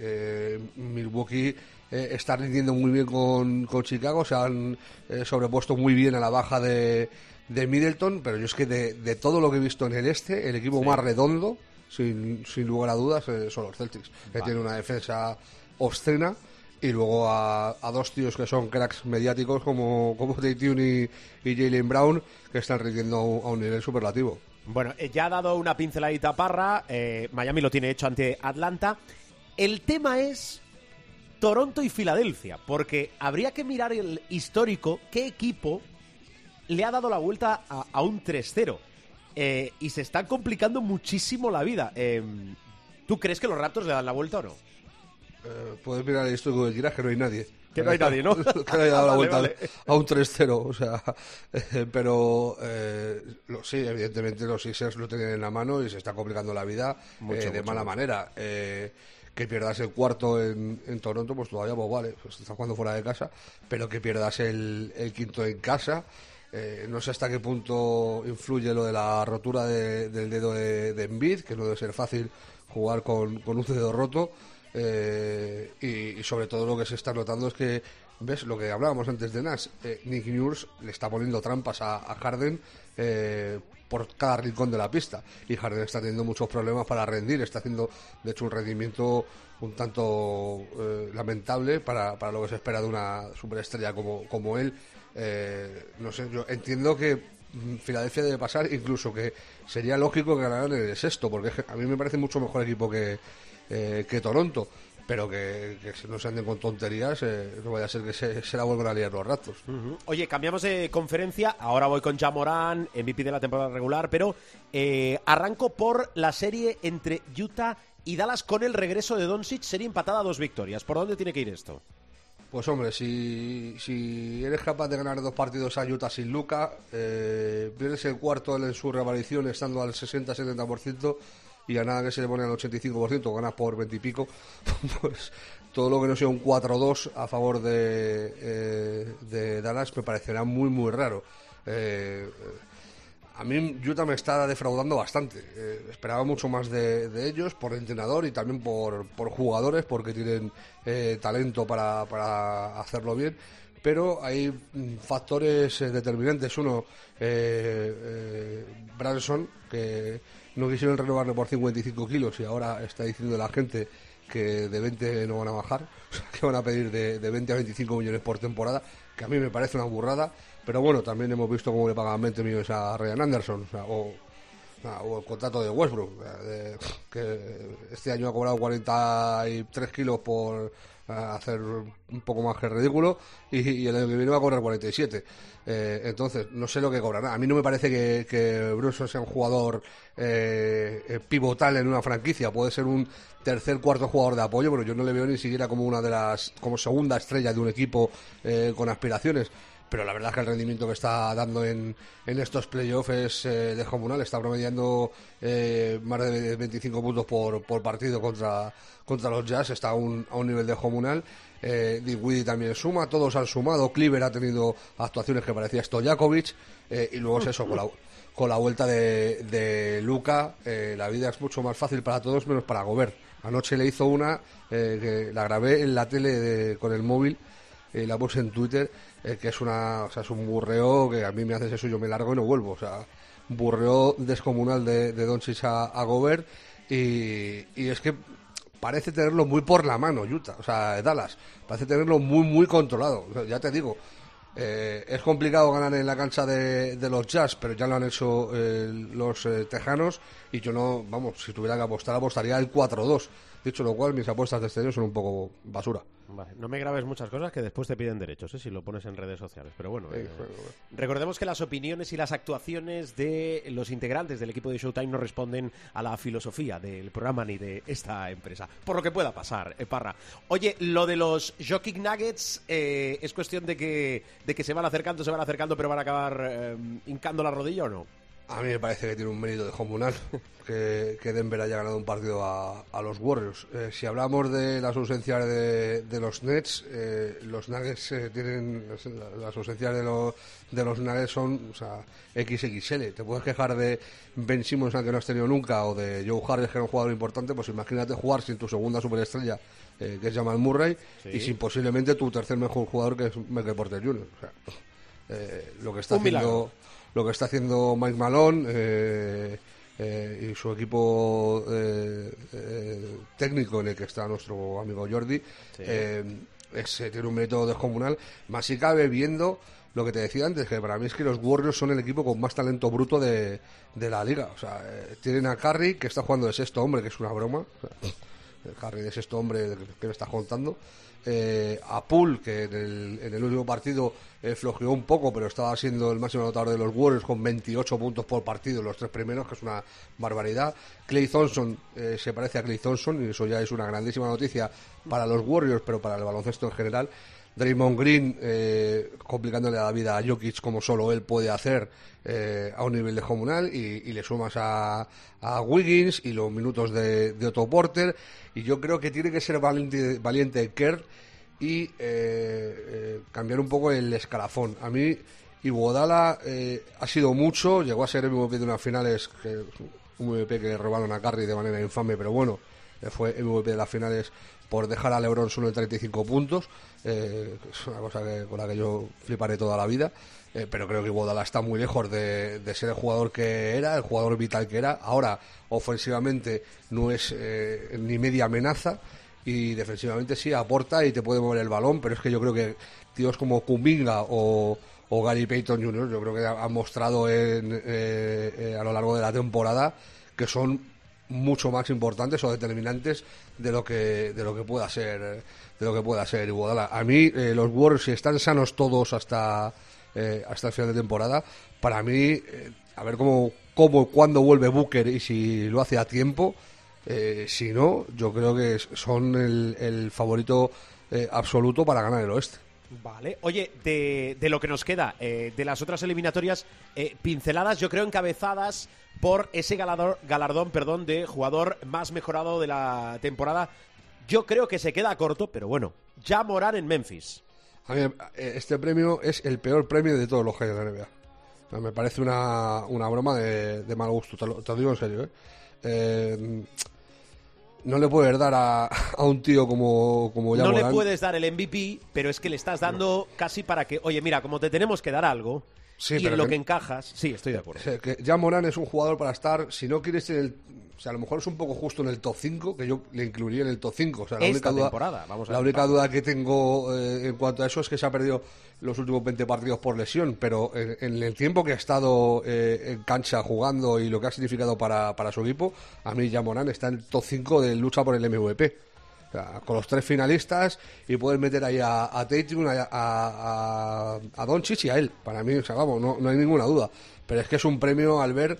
Milwaukee está rindiendo muy bien con, con Chicago, se han sobrepuesto muy bien a la baja de, de Middleton, pero yo es que de, de, todo lo que he visto en el este, el equipo más redondo sin, sin lugar a dudas, eh, son los Celtics, que tienen una defensa obscena y luego a, dos tíos que son cracks mediáticos como, como y, y Jalen Brown, que están rindiendo a un, nivel superlativo. Bueno, eh, ya ha dado una pinceladita Parra, eh, Miami lo tiene hecho ante Atlanta. El tema es Toronto y Filadelfia, porque habría que mirar el histórico, qué equipo le ha dado la vuelta a, a un 3-0. Eh, y se está complicando muchísimo la vida. Em, ¿Tú crees que los Raptors le dan la vuelta o no? Eh, puedes mirar esto que quieras, que no hay nadie. Que no hay nadie, ¿no? que le haya dado la vuelta a un 3-0, o sea, eh, pero sí, evidentemente los Sixers lo tienen en la mano y se está complicando la vida de mala manera. que pierdas el cuarto en, Toronto, pues todavía, pues vale, pues estás jugando fuera de casa, pero que pierdas el, el quinto en casa, eh, no sé hasta qué punto influye lo de la rotura del dedo de, de Envid, que no debe ser fácil jugar con, un dedo roto. Eh, y, sobre todo lo que se está notando es que, ¿ves? Lo que hablábamos antes de Nash, eh, Nick Nurse le está poniendo trampas a, Harden por cada rincón de la pista. Y Harden está teniendo muchos problemas para rendir, está haciendo, de hecho, un rendimiento un tanto lamentable para, para, lo que se espera de una superestrella como, como él eh, no sé, yo entiendo que Filadelfia debe pasar, incluso que sería lógico que ganaran el sexto, porque a mí me parece mucho mejor equipo que, eh, que Toronto. Pero que, no se anden con tonterías, eh, no vaya a ser que se, la vuelvan a liar los ratos. Oye, cambiamos de conferencia. Ahora voy con Jamorán, MVP de la temporada regular, pero arranco por la serie entre Utah y Dallas con el regreso de Doncic. Sería empatada a dos victorias. ¿Por dónde tiene que ir esto? Pues hombre, si, si eres capaz de ganar dos partidos a Utah sin Luca, eh, pierdes el cuarto en su reaparición estando al 60-70% y a nada que se le pone al 85%, ganas por 20 y pico, pues todo lo que no sea un 4-2 a favor de, eh, de Dallas me parecerá muy, muy raro. Eh, a mí Utah me está defraudando bastante. Eh, esperaba mucho más de, ellos por entrenador y también por, por jugadores porque tienen eh, talento para, para, hacerlo bien. Pero hay mm, factores eh, determinantes. Uno, Branson, que no quisieron renovarle por 55 kilos y ahora está diciendo la gente que de 20 no van a bajar, que van a pedir de, de 20 a 25 millones por temporada, que a mí me parece una burrada pero bueno, también hemos visto cómo le pagan 20 millones a Ryan Anderson, o, el contrato de Westbrook, que este año ha cobrado 43 kilos por hacer un poco más que ridículo y, el año que viene va a cobrar 47. Eh, entonces, no sé lo que cobrará. A mí no me parece que, que sea un jugador eh, eh, pivotal en una franquicia. Puede ser un tercer, cuarto jugador de apoyo, pero yo no le veo ni siquiera como una de las, como segunda estrella de un equipo con aspiraciones pero la verdad es que el rendimiento que está dando en, en estos playoffs es eh, descomunal. Está promediando eh, más de 25 puntos por, por partido contra, contra los Jazz. Está a un, a un nivel descomunal. Eh, Dinwiddie también suma, todos han sumado. Cleaver ha tenido actuaciones que parecía Stojakovic. Eh, y luego es eso, con la, con la vuelta de, de Luca, eh, la vida es mucho más fácil para todos menos para Gobert. Anoche le hizo una, eh, que la grabé en la tele con el móvil, la puse en Twitter, eh, que es una, o sea, es un burreo que a mí me haces eso, yo me largo y no vuelvo. O sea, burreo descomunal de, de Doncic a, a Gobert y, y es que parece tenerlo muy por la mano, Utah, o sea, Dallas, parece tenerlo muy, muy controlado. Ya te digo, eh, es complicado ganar en la cancha de, de los Jazz, pero ya lo han hecho eh, los eh, Tejanos y yo no, vamos, si tuviera que apostar, apostaría el 4-2. Dicho lo cual, mis apuestas de este año son un poco basura. Vale, no me grabes muchas cosas que después te piden derechos, ¿eh? si lo pones en redes sociales. Pero bueno, Eh, eh, recordemos que las opiniones y las actuaciones de los integrantes del equipo de Showtime no responden a la filosofía del programa ni de esta empresa. Por lo que pueda pasar, eh, Parra. Oye, lo de los Jokic Nuggets eh, es cuestión de que, de que se van acercando, se van acercando, pero van a acabar hincando la rodilla o no. A mí me parece que tiene un mérito descomunal que, que Denver haya ganado un partido a, a los Warriors. Eh, si hablamos de las ausencias de, de los Nets, eh, los Nuggets eh, tienen las, ausencias de, los de los Nuggets son o sea, XXL. Te puedes quejar de Ben Simmons al que no has tenido nunca o de Joe Harris que era un jugador importante, pues imagínate jugar sin tu segunda superestrella eh, que es Jamal Murray Sí. y sin posiblemente tu tercer mejor jugador que es Michael Porter Jr. O sea, lo que está Un milagro. Lo que está haciendo Mike Malone eh, eh, y su equipo eh, eh, técnico en el que está nuestro amigo Jordi eh, es, tiene un mérito descomunal. Más si cabe viendo lo que te decía antes que para mí es que los Warriors son el equipo con más talento bruto de, de la liga. O sea eh, tienen a Curry que está jugando de sexto hombre que es una broma. O sea, el Harry de sexto hombre que me estás contando. Eh, a Poole, que en el, en el último partido eh, flojeó un poco, pero estaba siendo el máximo anotador de los Warriors con 28 puntos por partido los tres primeros, que es una barbaridad. Clay Thompson eh, se parece a Clay Thompson y eso ya es una grandísima noticia para los Warriors, pero para el baloncesto en general. Draymond Green eh, complicándole la vida a Jokic como solo él puede hacer eh, a un nivel descomunal y, y le sumas a, a Wiggins y los minutos de, de Otto Porter y yo creo que tiene que ser valiente, valiente Kerr y eh, cambiar un poco el escalafón. A mí Iguodala ha sido mucho, llegó a ser MVP de unas finales, que, un MVP que le robaron a Curry de manera infame, pero bueno, fue MVP de las finales por dejar a LeBron solo en 35 puntos, eh, es una cosa que, con la que yo fliparé toda la vida. eh, pero creo que Iguodala está muy lejos de, de ser el jugador que era, el jugador vital que era. Ahora, ofensivamente, no es eh, ni media amenaza y defensivamente sí aporta y te puede mover el balón, pero es que yo creo que tíos como Kuminga o, Gary Payton Jr., yo creo que han mostrado en, eh, a lo largo de la temporada que son mucho más importantes o determinantes de lo que de lo que pueda ser de lo que pueda ser Iguodala. A mí eh, los Warriors si están sanos todos hasta eh, hasta el final de temporada, para mí eh, a ver cómo cómo cuándo vuelve Booker y si lo hace a tiempo, si no, yo creo que son el, el favorito absoluto para ganar el oeste. Vale. Oye, de, de lo que nos queda, de las otras eliminatorias, pinceladas, yo creo encabezadas por ese galador- galardón perdón, de jugador más mejorado de la temporada. Yo creo que se queda corto, pero bueno, ya Morán en Memphis. A mí, eh, este premio es el peor premio de todos los que hay en la NBA. O sea, me parece una, una broma de, de mal gusto, te lo, te lo digo en serio. ¿eh? Eh, no le puedes dar a, a un tío como, como no Ja le puedes dar el MVP, pero es que le estás dando casi para que, oye, mira, como te tenemos que dar algo Sí, y en lo que- que encajas, sí, estoy de acuerdo. Sea, que ya Morán es un jugador para estar, si no quieres en el... O sea, a lo mejor es un poco justo en el top 5, que yo le incluiría en el top 5. O sea, la Esta única duda, temporada, vamos a la ver. única duda que tengo eh, en cuanto a eso es que se ha perdido los últimos 20 partidos por lesión, pero en, en el tiempo que ha estado eh, en cancha jugando y lo que ha significado para, para su equipo, a mí ya Morán está en el top 5 de lucha por el MVP. Con los tres finalistas y puedes meter ahí a, a a, a, a, Doncic y a él. Para mí, o sea, vamos, no, no hay ninguna duda. Pero es que es un premio al ver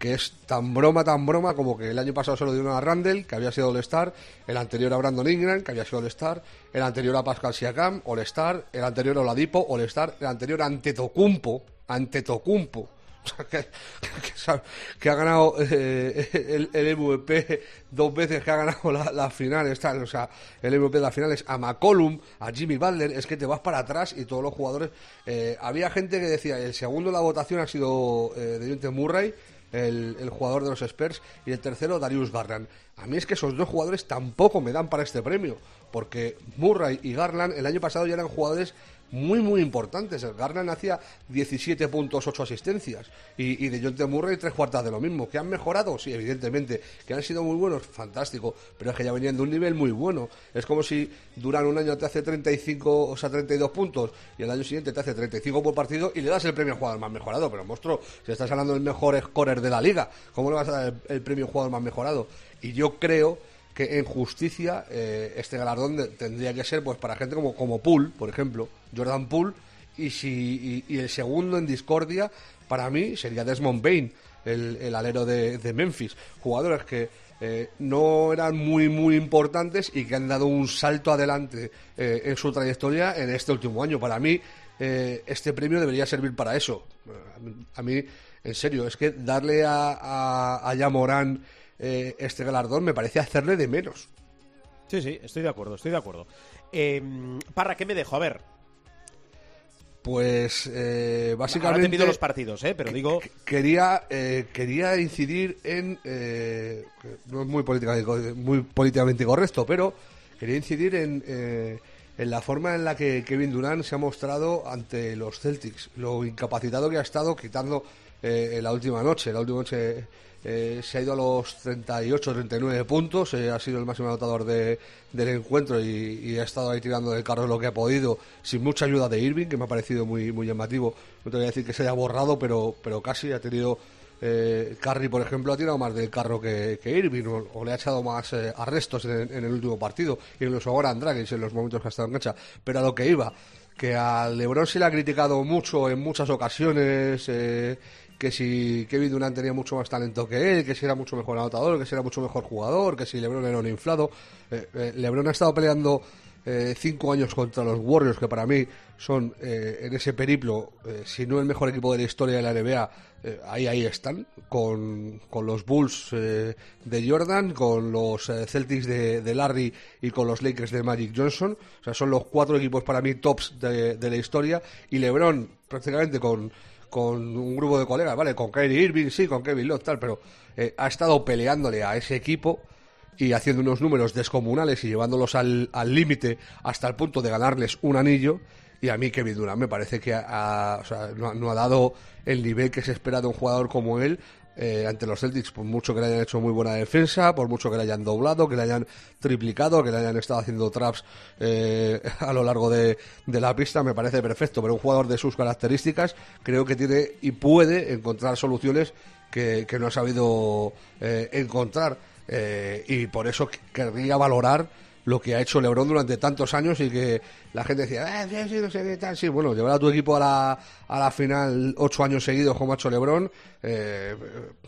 que es tan broma, tan broma como que el año pasado solo dio a Randall, que había sido All-Star, el anterior a Brandon Ingram, que había sido All-Star, el anterior a Pascal Siakam, All-Star, el anterior a Oladipo, All-Star, el anterior a Antetokounmpo, Antetokounmpo, que, ha ganado eh, el, MVP dos veces, que ha ganado la, final, está, o sea, el MVP de la final es a McCollum, a Jimmy Butler, es que te vas para atrás y todos los jugadores... Eh, había gente que decía, el segundo en la votación ha sido eh, de Murray, el, jugador de los Spurs, y el tercero Darius Garland. A mí es que esos dos jugadores tampoco me dan para este premio, porque Murray y Garland el año pasado ya eran jugadores muy, muy importantes. El Garland hacía 17 puntos, 8 asistencias. Y, de John T. Murray tres cuartas de lo mismo. ¿Que han mejorado? Sí, evidentemente. ¿Que han sido muy buenos? Fantástico. Pero es que ya venían de un nivel muy bueno. Es como si duran un año te hace 35, o sea, 32 puntos y el año siguiente te hace 35 por partido y le das el premio al jugador más mejorado. Pero, monstruo, si estás hablando del mejor scorer de la liga, ¿cómo le vas a dar el, el premio al jugador más mejorado? Y yo creo que en justicia eh, este galardón tendría que ser pues para gente como, como Poole, por ejemplo, Jordan Poole, y, si, y, el segundo en discordia para mí sería Desmond Bain, el, alero de, Memphis, jugadores que eh, no eran muy muy importantes y que han dado un salto adelante eh, en su trayectoria en este último año. Para mí este premio debería servir para eso. A mí, en serio, es que darle a, a, a Yamorán eh, este galardón me parece hacerle de menos. Sí, sí, estoy de acuerdo, estoy de acuerdo. Eh, Parra, ¿qué me dejo? A ver. Pues eh, básicamente. Ahora los partidos, ¿eh? Pero digo. Quería, eh, quería incidir en. Eh, no es muy políticamente, muy políticamente correcto, pero quería incidir en, en la forma en la que Kevin Durant se ha mostrado ante los Celtics. Lo incapacitado que ha estado quitando en la última noche. La última noche eh, se ha ido a los 38, 39 puntos, eh, ha sido el máximo anotador de, del encuentro y, ha estado ahí tirando del carro lo que ha podido, sin mucha ayuda de Irving, que me ha parecido muy, muy llamativo. No te voy a decir que se haya borrado, pero, pero casi ha tenido. Eh, Curry, por ejemplo, ha tirado más del carro que, Irving o, le ha echado más eh, arrestos en, el último partido, incluso ahora Andragis en los momentos que ha estado en cancha. Pero a lo que iba, que a LeBron se le ha criticado mucho en muchas ocasiones eh, que si Kevin Durant tenía mucho más talento que él, que si era mucho mejor anotador, que si era mucho mejor jugador, que si LeBron era un inflado. Eh, eh, LeBron ha estado peleando eh, cinco años contra los Warriors, que para mí son en ese periplo, si no el mejor equipo de la historia de la NBA, ahí ahí están, con, con los Bulls de Jordan, con los Celtics de, Larry y con los Lakers de Magic Johnson. O sea, son los cuatro equipos para mí tops de, de la historia. Y LeBron, prácticamente con con un grupo de colegas, ¿vale? Con Kyrie Irving, sí, con Kevin Love, tal, pero eh, ha estado peleándole a ese equipo y haciendo unos números descomunales y llevándolos al límite hasta el punto de ganarles un anillo. Y a mí Kevin Durant me parece que no, ha dado el nivel que se espera de un jugador como él eh, ante los Celtics, por mucho que le hayan hecho muy buena defensa, por mucho que le hayan doblado, que le hayan triplicado, que le hayan estado haciendo traps eh, a lo largo de, la pista, me parece perfecto. Pero un jugador de sus características creo que tiene y puede encontrar soluciones que, no ha sabido eh, encontrar. y por eso querría valorar lo que ha hecho LeBron durante tantos años y que la gente decía, eh, sí, bueno, llevar a tu equipo a la, a la final ocho años seguidos como ha hecho LeBron, eh,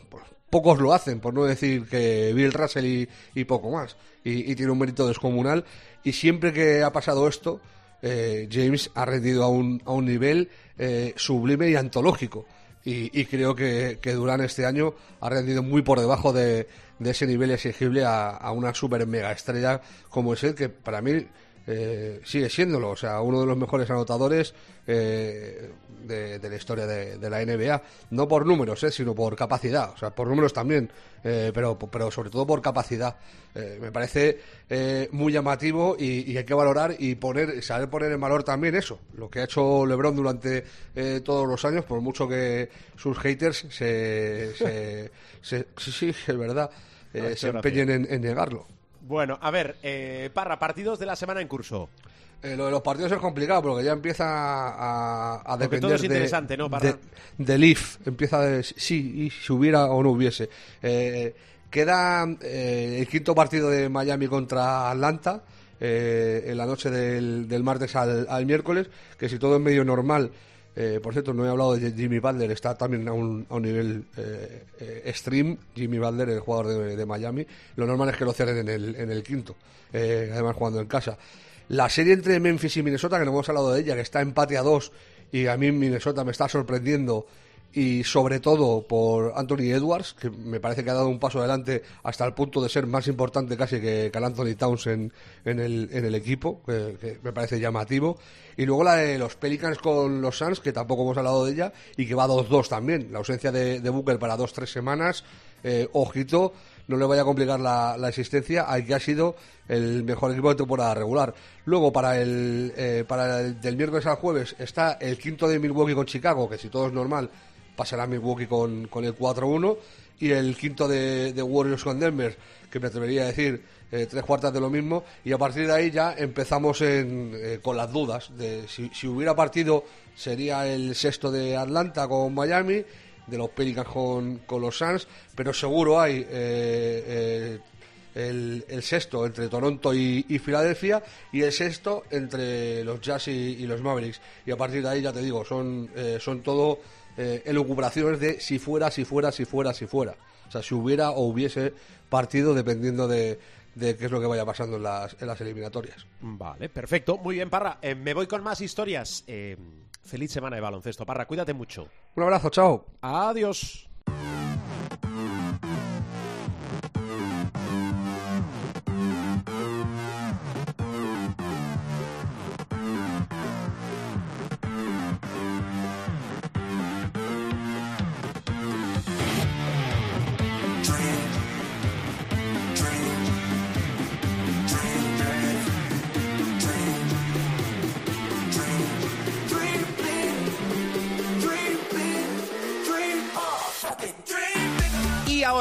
pues, pocos lo hacen, por no decir que Bill Russell y, poco más, y, tiene un mérito descomunal, y siempre que ha pasado esto, eh, James ha rendido a un, a un nivel eh, sublime y antológico. Y, creo que, que Durán este año ha rendido muy por debajo de, de ese nivel exigible a, una super mega estrella como es él, que para mí eh, sigue siéndolo, o sea, uno de los mejores anotadores eh, de, la historia de, la NBA, no por números, eh, sino por capacidad, o sea, por números también, pero, pero sobre todo por capacidad. me parece muy llamativo y, hay que valorar y poner, saber poner en valor también eso, lo que ha hecho LeBron durante todos los años, por mucho que sus haters se, se sí, sí, es verdad. Eh, se empeñen en, negarlo. Bueno, a ver, eh, Parra, partidos de la semana en curso. Eh, lo de los partidos es complicado porque ya empieza a, a depender es interesante, ¿no, de, del if. Empieza de si, si hubiera o no hubiese. queda el quinto partido de Miami contra Atlanta en la noche del, martes al, al, miércoles, que si todo es medio normal Eh, por cierto, no he hablado de Jimmy Butler, está también a un, a un nivel eh, eh, extreme. Jimmy Butler, el jugador de, de, Miami. Lo normal es que lo cierren en el, en el quinto, eh, además jugando en casa. La serie entre Memphis y Minnesota, que no hemos hablado de ella, que está empate a dos, y a mí Minnesota me está sorprendiendo y sobre todo por Anthony Edwards, que me parece que ha dado un paso adelante hasta el punto de ser más importante casi que, Anthony Towns en, en, el, en el equipo, que, que, me parece llamativo. Y luego la de los Pelicans con los Suns, que tampoco hemos hablado de ella, y que va 2-2 también. La ausencia de, de Booker para 2-3 semanas, eh, ojito, no le vaya a complicar la, la, existencia al que ha sido el mejor equipo de temporada regular. Luego, para el, eh, para el del miércoles al jueves, está el quinto de Milwaukee con Chicago, que si todo es normal, pasará Milwaukee con, con el 4-1 y el quinto de, de, Warriors con Denver, que me atrevería a decir eh, tres cuartas de lo mismo, y a partir de ahí ya empezamos en, eh, con las dudas de si, si, hubiera partido sería el sexto de Atlanta con Miami, de los Pelicans con, con los Suns, pero seguro hay eh, el, el, sexto entre Toronto y, Filadelfia y el sexto entre los Jazz y, y, los Mavericks. Y a partir de ahí ya te digo, son, son todo eh, elucubraciones de si fuera, si fuera, si fuera, si fuera. O sea, si hubiera o hubiese partido dependiendo de, de qué es lo que vaya pasando en las, en las eliminatorias. Vale, perfecto. Muy bien, Parra. Eh, me voy con más historias. Eh, feliz semana de baloncesto. Parra, cuídate mucho. Un abrazo, chao. Adiós.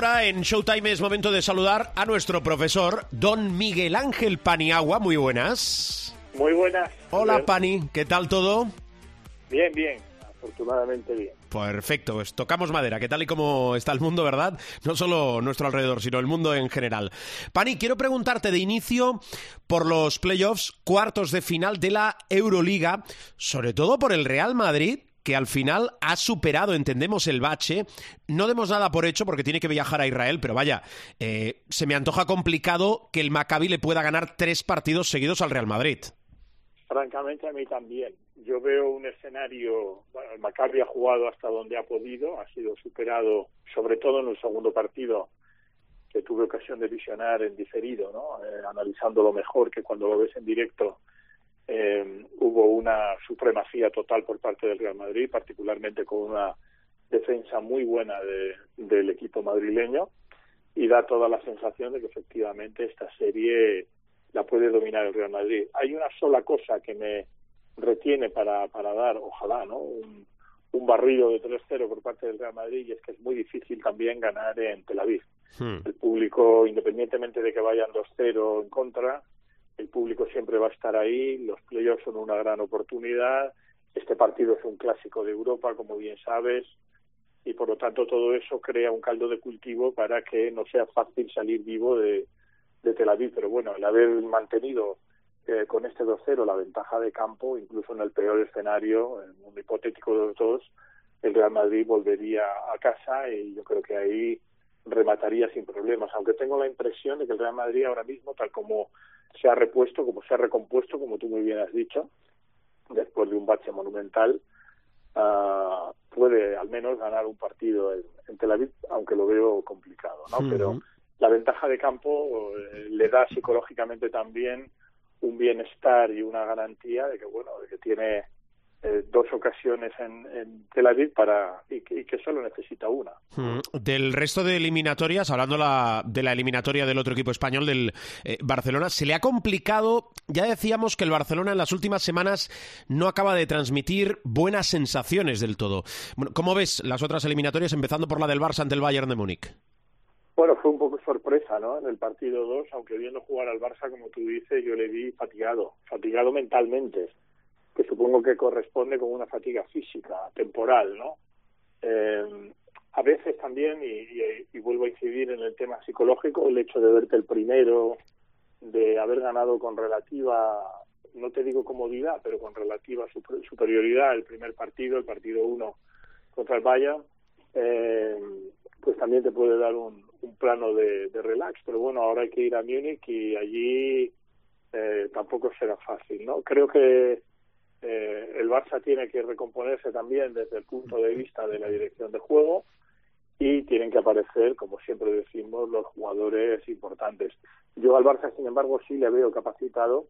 Ahora en Showtime es momento de saludar a nuestro profesor, don Miguel Ángel Paniagua. Muy buenas. Muy buenas. Hola, Pani. ¿Qué tal todo? Bien, bien. Afortunadamente bien. Perfecto, pues tocamos madera, que tal y como está el mundo, ¿verdad? No solo nuestro alrededor, sino el mundo en general. Pani, quiero preguntarte de inicio por los playoffs, cuartos de final de la Euroliga, sobre todo por el Real Madrid, que al final ha superado, entendemos, el bache. No demos nada por hecho porque tiene que viajar a Israel, pero vaya, eh, se me antoja complicado que el Maccabi le pueda ganar tres partidos seguidos al Real Madrid. Francamente, a mí también. Yo veo un escenario, bueno, el Maccabi ha jugado hasta donde ha podido, ha sido superado, sobre todo en el segundo partido, que tuve ocasión de visionar en diferido, ¿no? Eh, analizándolo mejor que cuando lo ves en directo eh, hubo una supremacía total por parte del Real Madrid, particularmente con una defensa muy buena de, del equipo madrileño y da toda la sensación de que efectivamente esta serie la puede dominar el Real Madrid. Hay una sola cosa que me retiene para, para dar, ojalá, ¿no? Un, un barrido de 3-0 por parte del Real Madrid y es que es muy difícil también ganar en Tel Aviv. Hmm. El público, independientemente de que vayan 2-0 en contra, el público siempre va a estar ahí, los playoffs son una gran oportunidad, este partido es un clásico de Europa, como bien sabes, y por lo tanto todo eso crea un caldo de cultivo para que no sea fácil salir vivo de, de Tel Aviv. Pero bueno, el haber mantenido eh, con este 2-0 la ventaja de campo, incluso en el peor escenario, en un hipotético de los dos, el Real Madrid volvería a casa y yo creo que ahí remataría sin problemas, aunque tengo la impresión de que el Real Madrid ahora mismo, tal como se ha repuesto, como se ha recompuesto, como tú muy bien has dicho, después de un bache monumental, uh, puede al menos ganar un partido en, en, Tel Aviv, aunque lo veo complicado, ¿no? Uh -huh. Pero la ventaja de campo eh, le da psicológicamente también un bienestar y una garantía de que, bueno, de que tiene eh, dos ocasiones en, en, Tel Aviv para y que, y que, solo necesita una. Mm. Del resto de eliminatorias, hablando la, de la eliminatoria del otro equipo español, del eh, Barcelona, se le ha complicado. Ya decíamos que el Barcelona en las últimas semanas no acaba de transmitir buenas sensaciones del todo. Bueno, ¿Cómo ves las otras eliminatorias, empezando por la del Barça ante el Bayern de Múnich? Bueno, fue un poco sorpresa, ¿no? En el partido 2, aunque viendo jugar al Barça, como tú dices, yo le vi fatigado, fatigado mentalmente que supongo que corresponde con una fatiga física, temporal, ¿no? Eh, a veces también, y, y, vuelvo a incidir en el tema psicológico, el hecho de verte el primero, de haber ganado con relativa no te digo comodidad, pero con relativa superioridad el primer partido, el partido 1 contra el Bayern, eh, pues también te puede dar un, plano de, relax. Pero bueno, ahora hay que ir a Múnich y allí eh, tampoco será fácil, ¿no? Creo que eh, el Barça tiene que recomponerse también desde el punto de vista de la dirección de juego y tienen que aparecer, como siempre decimos, los jugadores importantes. Yo al Barça, sin embargo, sí le veo capacitado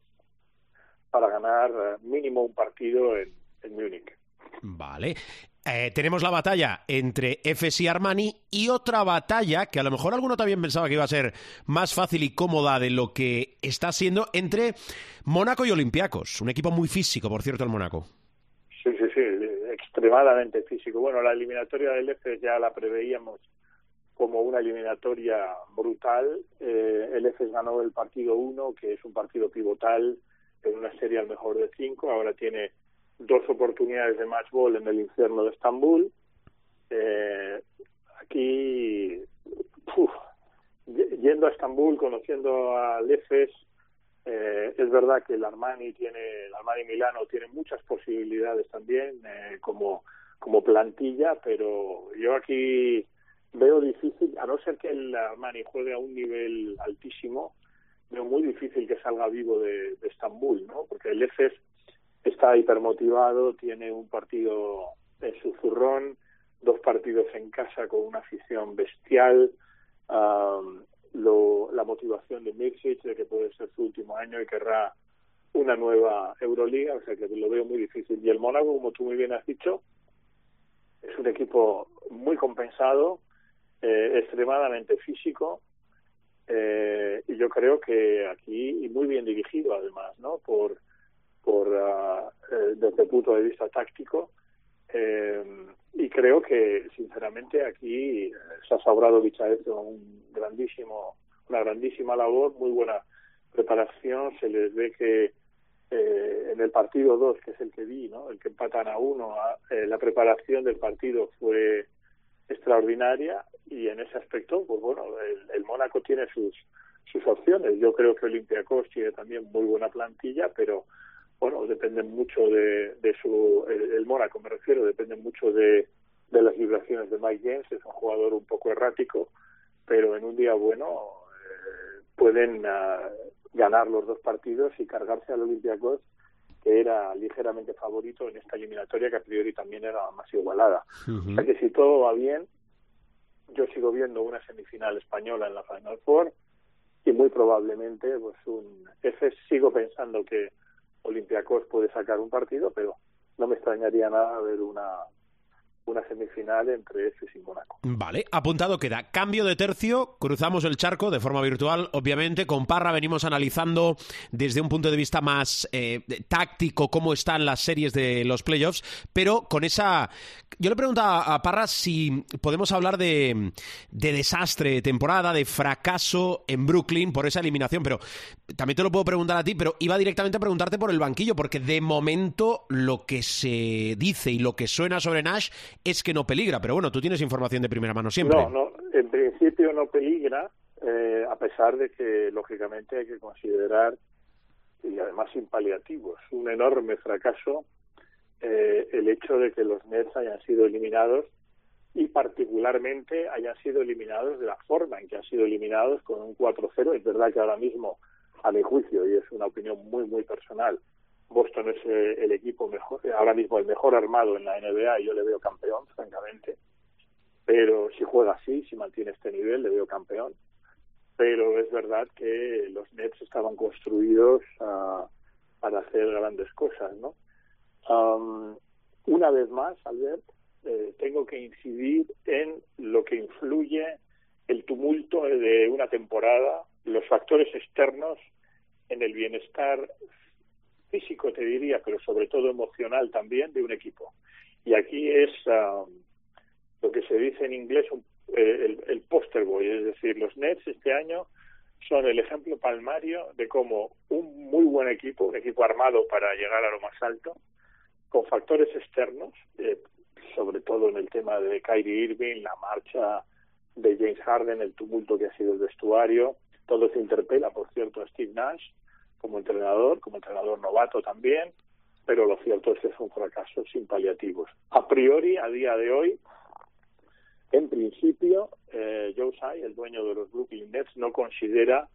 para ganar eh, mínimo un partido en, en Múnich. Vale. Eh, tenemos la batalla entre Efes y Armani y otra batalla que a lo mejor alguno también pensaba que iba a ser más fácil y cómoda de lo que está siendo entre Mónaco y Olympiacos. Un equipo muy físico, por cierto, el Mónaco. Sí, sí, sí extremadamente físico. Bueno, la eliminatoria del EFES ya la preveíamos como una eliminatoria brutal. Eh, el EFES ganó el partido 1, que es un partido pivotal en una serie al mejor de cinco. Ahora tiene dos oportunidades de match ball en el infierno de Estambul. Eh, aquí, yendo a Estambul, conociendo al EFES, eh, es verdad que el Armani tiene, el Armani Milano tiene muchas posibilidades también eh, como, como plantilla, pero yo aquí veo difícil, a no ser que el Armani juegue a un nivel altísimo, veo muy difícil que salga vivo de, Estambul, ¿no? Porque el EFES está hipermotivado, tiene un partido en su zurrón, dos partidos en casa con una afición bestial, lo, la motivación de Mircic de que puede ser su último año y querrá una nueva Euroliga, o sea que lo veo muy difícil. Y el Mónaco, como tú muy bien has dicho, es un equipo muy compensado, eh, extremadamente físico, eh, y yo creo que aquí, y muy bien dirigido además, ¿no? Por, por uh, desde el punto de vista táctico, eh, y creo que, sinceramente, aquí eh, Obradovic ha hecho un grandísimo, una grandísima labor, muy buena preparación. Se les ve que eh, en el partido 2, que es el que vi, ¿no? el que empatan a uno, la preparación del partido fue extraordinaria y en ese aspecto, pues bueno, el, el Mónaco tiene sus, sus opciones. Yo creo que Olympiacos tiene también muy buena plantilla, pero bueno, depende mucho de, de su, el, Mónaco me refiero, depende mucho de, de las vibraciones de Mike James, es un jugador un poco errático, pero en un día bueno eh, pueden uh, ganar los dos partidos y cargarse al Olympiacos que era ligeramente favorito en esta eliminatoria que a priori también era más igualada. O sea que si todo va bien, yo sigo viendo una semifinal española en la Final Four y muy probablemente pues un ese sigo pensando que Olympiacos puede sacar un partido, pero no me extrañaría nada ver una una semifinal entre ese y Mónaco. Vale, apuntado queda. Cambio de tercio, cruzamos el charco de forma virtual, obviamente. Con Parra venimos analizando desde un punto de vista más eh, táctico cómo están las series de los playoffs, pero con esa... Yo le preguntaba a Parra si podemos hablar de, de desastre de temporada, de fracaso en Brooklyn por esa eliminación, pero también te lo puedo preguntar a ti, pero iba directamente a preguntarte por el banquillo, porque de momento lo que se dice y lo que suena sobre Nash es que no peligra, pero bueno, tú tienes información de primera mano siempre. No, no, en principio no peligra, eh, a pesar de que lógicamente hay que considerar, y además sin paliativos, un enorme fracaso eh, el hecho de que los Nets hayan sido eliminados y particularmente hayan sido eliminados de la forma en que han sido eliminados con un 4-0. Es verdad que ahora mismo, a mi juicio, y es una opinión muy, muy personal, Boston es eh, el equipo mejor, ahora mismo el mejor armado en la NBA y yo le veo campeón, francamente. Pero si juega así, si mantiene este nivel, le veo campeón. Pero es verdad que los Nets estaban construidos uh, para hacer grandes cosas, ¿no? Um, una vez más, Albert, eh, tengo que incidir en lo que influye el tumulto de una temporada, los factores externos en el bienestar físico, te diría, pero sobre todo emocional también de un equipo. Y aquí es ah, lo que se dice en inglés eh, el, el poster boy, es decir, los Nets este año son el ejemplo palmario de cómo un muy buen equipo, un equipo armado para llegar a lo más alto, con factores externos, eh, sobre todo en el tema de Kyrie Irving, la marcha de James Harden, el tumulto que ha sido el vestuario, todo se interpela, por cierto, a Steve Nash, como entrenador, como entrenador novato también, pero lo cierto es que es un fracaso sin paliativos. A priori, a día de hoy, en principio, eh, Joe Tsai, el dueño de los Brooklyn Nets, no considera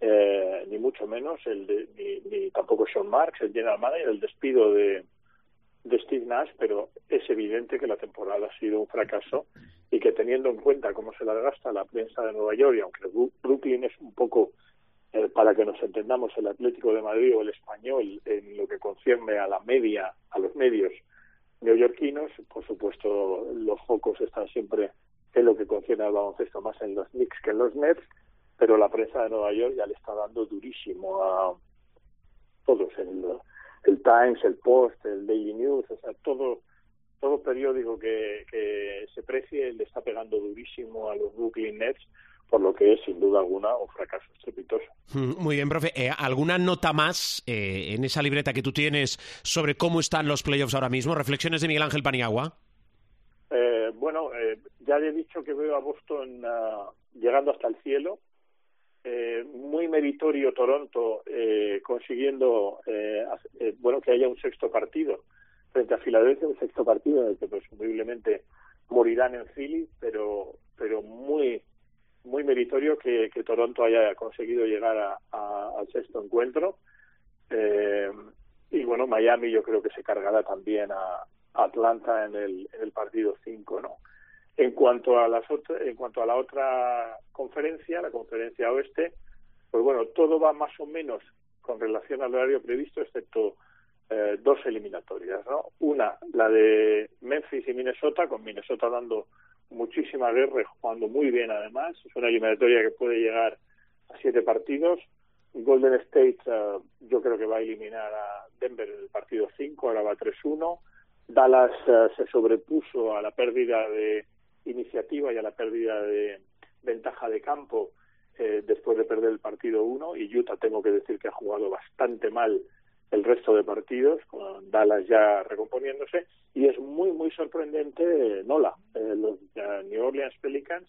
eh, ni mucho menos el de, ni, ni, tampoco Sean Marks, el general manager, el despido de, de Steve Nash, pero es evidente que la temporada ha sido un fracaso y que teniendo en cuenta cómo se la gasta la prensa de Nueva York, y aunque Brooklyn es un poco, eh, para que nos entendamos, el Atlético de Madrid o el español en lo que concierne a la media, a los medios neoyorquinos, por supuesto los focos están siempre en lo que concierne al baloncesto más en los Knicks que en los Nets, pero la prensa de Nueva York ya le está dando durísimo a todos, el, Times, el Post, el Daily News, o sea, todo todo periódico que se precie le está pegando durísimo a los Brooklyn Nets por lo que es sin duda alguna un fracaso estrepitoso. Mm, muy bien, profe. Eh, ¿Alguna nota más eh, en esa libreta que tú tienes sobre cómo están los playoffs ahora mismo? Reflexiones de Miguel Ángel Paniagua. Eh, bueno, eh, ya he dicho que veo a Boston uh, llegando hasta el cielo. Eh, muy meritorio Toronto eh, consiguiendo eh, bueno que haya un sexto partido frente a Filadelfia, un sexto partido en el que presumiblemente morirán en Philly, pero pero muy muy meritorio que, Toronto haya conseguido llegar a, al sexto encuentro. Eh, y bueno, Miami yo creo que se cargará también a, Atlanta en el, en el partido 5, ¿no? En cuanto a las en cuanto a la otra conferencia, la conferencia oeste, pues bueno, todo va más o menos con relación al horario previsto, excepto eh, dos eliminatorias, ¿no? Una, la de Memphis y Minnesota, con Minnesota dando muchísima guerra, jugando muy bien además. Es una eliminatoria que puede llegar a siete partidos. Golden State uh, yo creo que va a eliminar a Denver en el partido 5, ahora va 3-1. Dallas uh, se sobrepuso a la pérdida de iniciativa y a la pérdida de ventaja de campo eh, después de perder el partido 1 y Utah tengo que decir que ha jugado bastante mal el resto de partidos, con Dallas ya recomponiéndose, y es muy, muy sorprendente Nola, eh, los New Orleans Pelicans,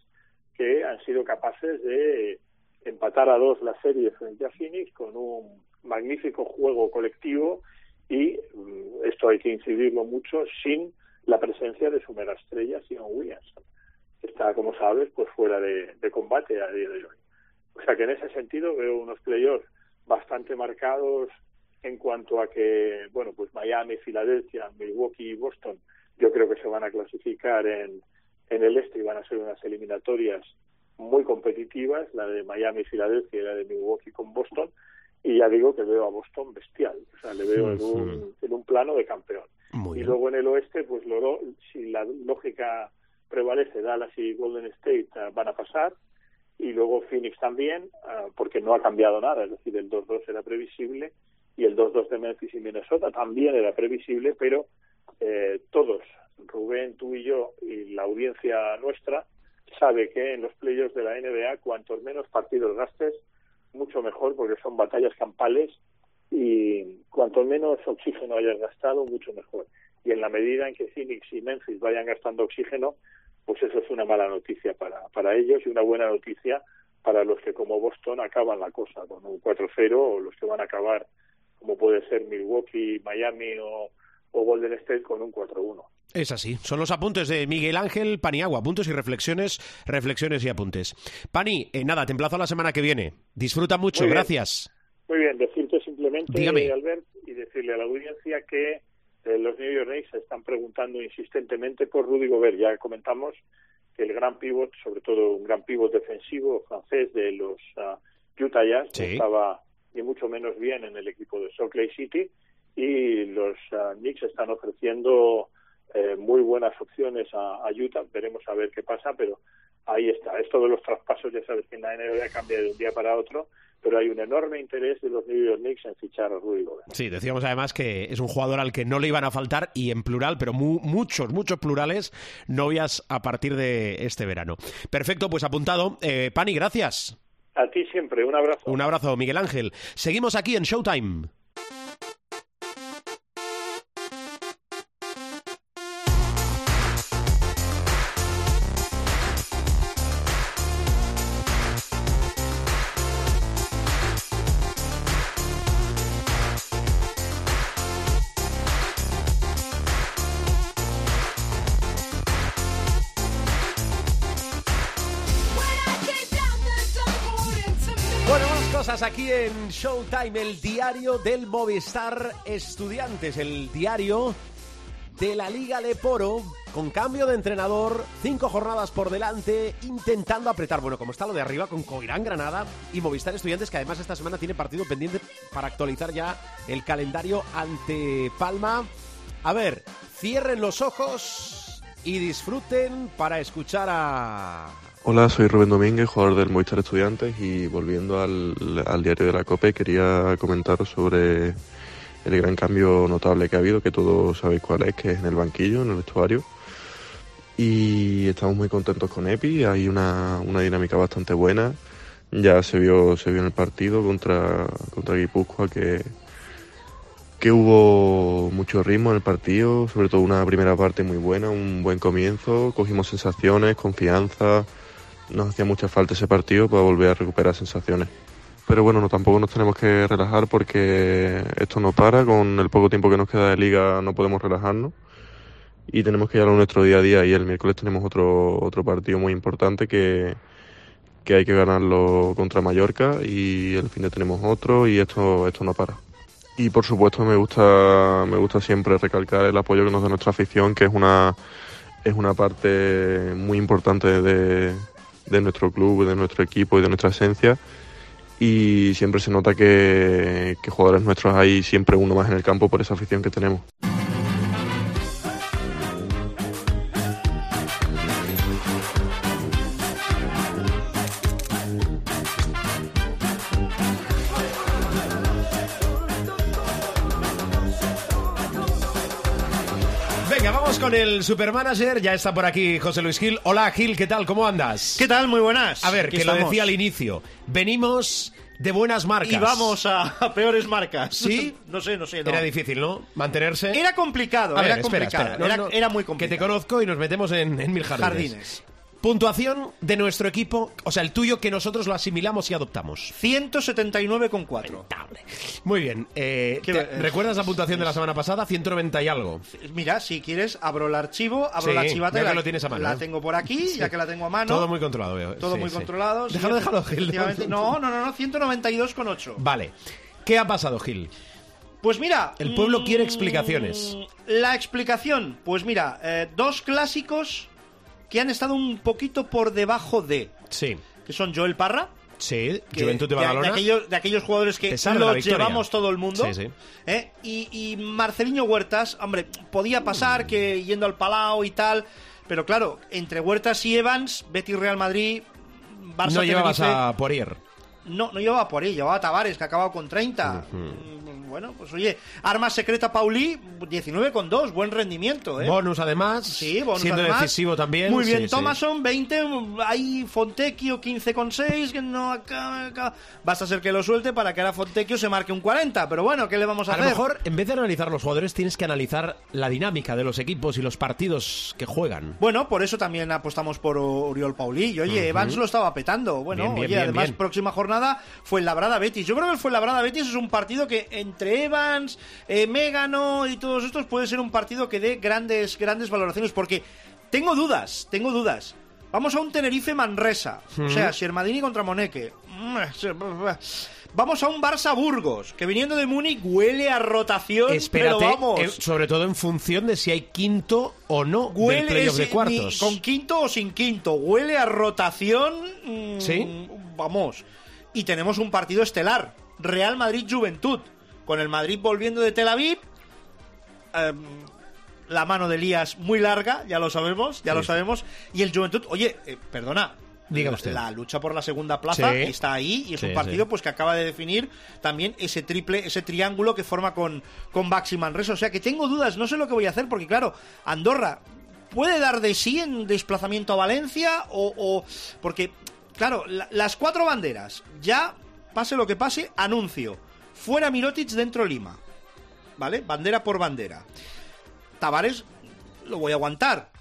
que han sido capaces de empatar a dos la serie frente a Phoenix con un magnífico juego colectivo y um, esto hay que incidirlo mucho sin la presencia de su mega estrella Sion Williamson. Está, como sabes, pues fuera de, de combate a día de hoy. O sea que en ese sentido veo unos playoffs bastante marcados en cuanto a que, bueno, pues Miami, Filadelfia, Milwaukee y Boston, yo creo que se van a clasificar en, en el este y van a ser unas eliminatorias muy competitivas, la de Miami, Filadelfia y la de Milwaukee con Boston, y ya digo que veo a Boston bestial, o sea, le veo en un, en un plano de campeón. Muy y luego en el oeste, pues lo, si la lógica prevalece, Dallas y Golden State uh, van a pasar, y luego Phoenix también, uh, porque no ha cambiado nada, es decir, el 2-2 era previsible, y el 2-2 de Memphis y Minnesota también era previsible, pero eh, todos, Rubén, tú y yo y la audiencia nuestra, sabe que en los playoffs de la NBA cuantos menos partidos gastes, mucho mejor porque son batallas campales y cuanto menos oxígeno hayas gastado, mucho mejor. Y en la medida en que Phoenix y Memphis vayan gastando oxígeno, pues eso es una mala noticia para, para ellos y una buena noticia para los que como Boston acaban la cosa con un 4-0 o los que van a acabar como puede ser Milwaukee, Miami o, o Golden State con un 4-1. Es así. Son los apuntes de Miguel Ángel Paniagua. Apuntes y reflexiones, reflexiones y apuntes. Pani, eh, nada, te emplazo a la semana que viene. Disfruta mucho, Muy gracias. Muy bien, decirte simplemente, Dígame. Albert, y decirle a la audiencia que eh, los New York Knicks están preguntando insistentemente por Rudy Gobert. Ya comentamos que el gran pivot, sobre todo un gran pivot defensivo francés de los uh, Utah Jazz, Sí. estaba ni mucho menos bien en el equipo de Salt Lake City y los uh, Knicks están ofreciendo eh, muy buenas opciones a, a Utah. Veremos a ver qué pasa, pero ahí está. Esto de los traspasos, ya sabes que en la NBA cambia de un día para otro, pero hay un enorme interés de los New York Knicks en fichar a Rudy Gobert. Sí, decíamos además que es un jugador al que no le iban a faltar, y en plural, pero mu muchos, muchos plurales, novias a partir de este verano. Perfecto, pues apuntado. Eh, Pani, gracias. A ti siempre, un abrazo. Un abrazo, Miguel Ángel. Seguimos aquí en Showtime. En Showtime, el diario del Movistar Estudiantes, el diario de la Liga Leporo, con cambio de entrenador, cinco jornadas por delante, intentando apretar. Bueno, como está lo de arriba, con Coirán Granada y Movistar Estudiantes, que además esta semana tiene partido pendiente para actualizar ya el calendario ante Palma. A ver, cierren los ojos y disfruten para escuchar a Hola, soy Rubén Domínguez, jugador del Movistar Estudiantes y volviendo al, al, diario de la COPE quería comentar sobre el gran cambio notable que ha habido, que todos sabéis cuál es, que es en el banquillo, en el vestuario. Y estamos muy contentos con Epi, hay una, una dinámica bastante buena. Ya se vio, se vio en el partido contra, contra Guipúzcoa que, que hubo mucho ritmo en el partido, sobre todo una primera parte muy buena, un buen comienzo, cogimos sensaciones, confianza, nos hacía mucha falta ese partido para volver a recuperar sensaciones. Pero bueno, no, tampoco nos tenemos que relajar porque esto no para, con el poco tiempo que nos queda de liga no podemos relajarnos y tenemos que ir a nuestro día a día y el miércoles tenemos otro, otro partido muy importante que, que hay que ganarlo contra Mallorca y el fin de tenemos otro y esto, esto no para. Y por supuesto me gusta, me gusta siempre recalcar el apoyo que nos da nuestra afición, que es una, es una parte muy importante de, de nuestro club, de nuestro equipo y de nuestra esencia. Y siempre se nota que, que jugadores nuestros hay siempre uno más en el campo por esa afición que tenemos. Con el supermanager. Ya está por aquí José Luis Gil. Hola Gil, ¿qué tal? ¿Cómo andas? ¿Qué tal? Muy buenas. A ver, Aquí que lo decía al inicio. Venimos de buenas marcas. Y vamos a, a peores marcas. ¿Sí? No sé, no sé. no. Era difícil, ¿no? Mantenerse. Era complicado, A ver, era espera, complicado. espera. No, era, no, era muy Que complicado. te conozco y nos metemos en, en mil jardines. Jardines. Puntuación de nuestro equipo, o sea, el tuyo que nosotros lo asimilamos y adoptamos. 179,4. Muy bien. eh, ¿Qué- ¿te- ¿Recuerdas la puntuación de la semana pasada? 190 y algo. Mira, si quieres, abro el archivo, abro Sí, la chivata veo y la, que lo tienes a mano, la ¿eh? tengo por aquí, ya que la tengo a mano. Todo muy controlado, veo. Todo Sí, muy sí. controlado. sí, Déjalo, déjalo, Gil. efectivamente. No, no, no, no, 192,8. Vale. ¿Qué ha pasado, Gil? Pues mira. El pueblo mm, quiere explicaciones. La explicación, pues mira, eh, dos clásicos que han estado un poquito por debajo de. Sí. Que son Joel Parra. Sí, que- Juventud de Badalona. aquellos, de aquellos jugadores que los llevamos todo el mundo. Sí, sí. ¿eh? Y, y Marceliño Huertas, hombre, podía pasar que yendo al Palau y tal. Pero claro, entre Huertas y Evans, Betis Real Madrid, Barça no llevabas Tenerife, a Poirier. No, no llevaba por ahí, llevaba Tavares, que ha acabado con 30. Mm, Bueno, pues oye, arma secreta Pauli, 19 con 2, buen rendimiento, ¿eh? Bonus además. Sí, bonus Siendo además. decisivo también. Muy sí, bien, sí. Thomason 20, hay Fontecchio 15 con 6, que no acaba, acaba. Basta ser que lo suelte para que ahora Fontecchio se marque un 40, pero bueno, ¿qué le vamos a, A lo hacer? mejor, en vez de analizar los jugadores, tienes que analizar la dinámica de los equipos y los partidos que juegan. Bueno, por eso también apostamos por Oriol Paulí. Y oye, Evans lo estaba petando. Bueno, Bien, bien, oye, bien, además, próxima jornada fue el Labrada Betis. Yo creo que el fue Labrada Betis es un partido que entre Evans, eh, Megano y todos estos puede ser un partido que dé grandes, grandes valoraciones. Porque tengo dudas, tengo dudas. Vamos a un Tenerife Manresa. O sea, Siermadini contra Moneque. Vamos a un Barça Burgos, que viniendo de Múnich huele a rotación. Espérate, pero vamos. eh, sobre todo en función de si hay quinto o no del Huele playoff de cuartos. ni- con quinto o sin quinto. Huele a rotación. mm, ¿Sí? Vamos. Y tenemos un partido estelar. Real Madrid Juventud. Con el Madrid volviendo de Tel Aviv. Em, la mano de Elías muy larga, ya lo sabemos, ya Sí. lo sabemos. Y el Juventud, oye, eh, perdona. Diga la- usted. La lucha por la segunda plaza Sí. está ahí y es Sí, un partido sí. pues que acaba de definir también ese triple, ese triángulo que forma con, con Baxi Manresa. O sea que tengo dudas, no sé lo que voy a hacer, porque claro, Andorra puede dar de sí en desplazamiento a Valencia o. o- porque, claro, la- las cuatro banderas, ya pase lo que pase, anuncio. Fuera Mirotic, dentro Lima. ¿Vale? Bandera por bandera. Tavares lo voy a aguantar.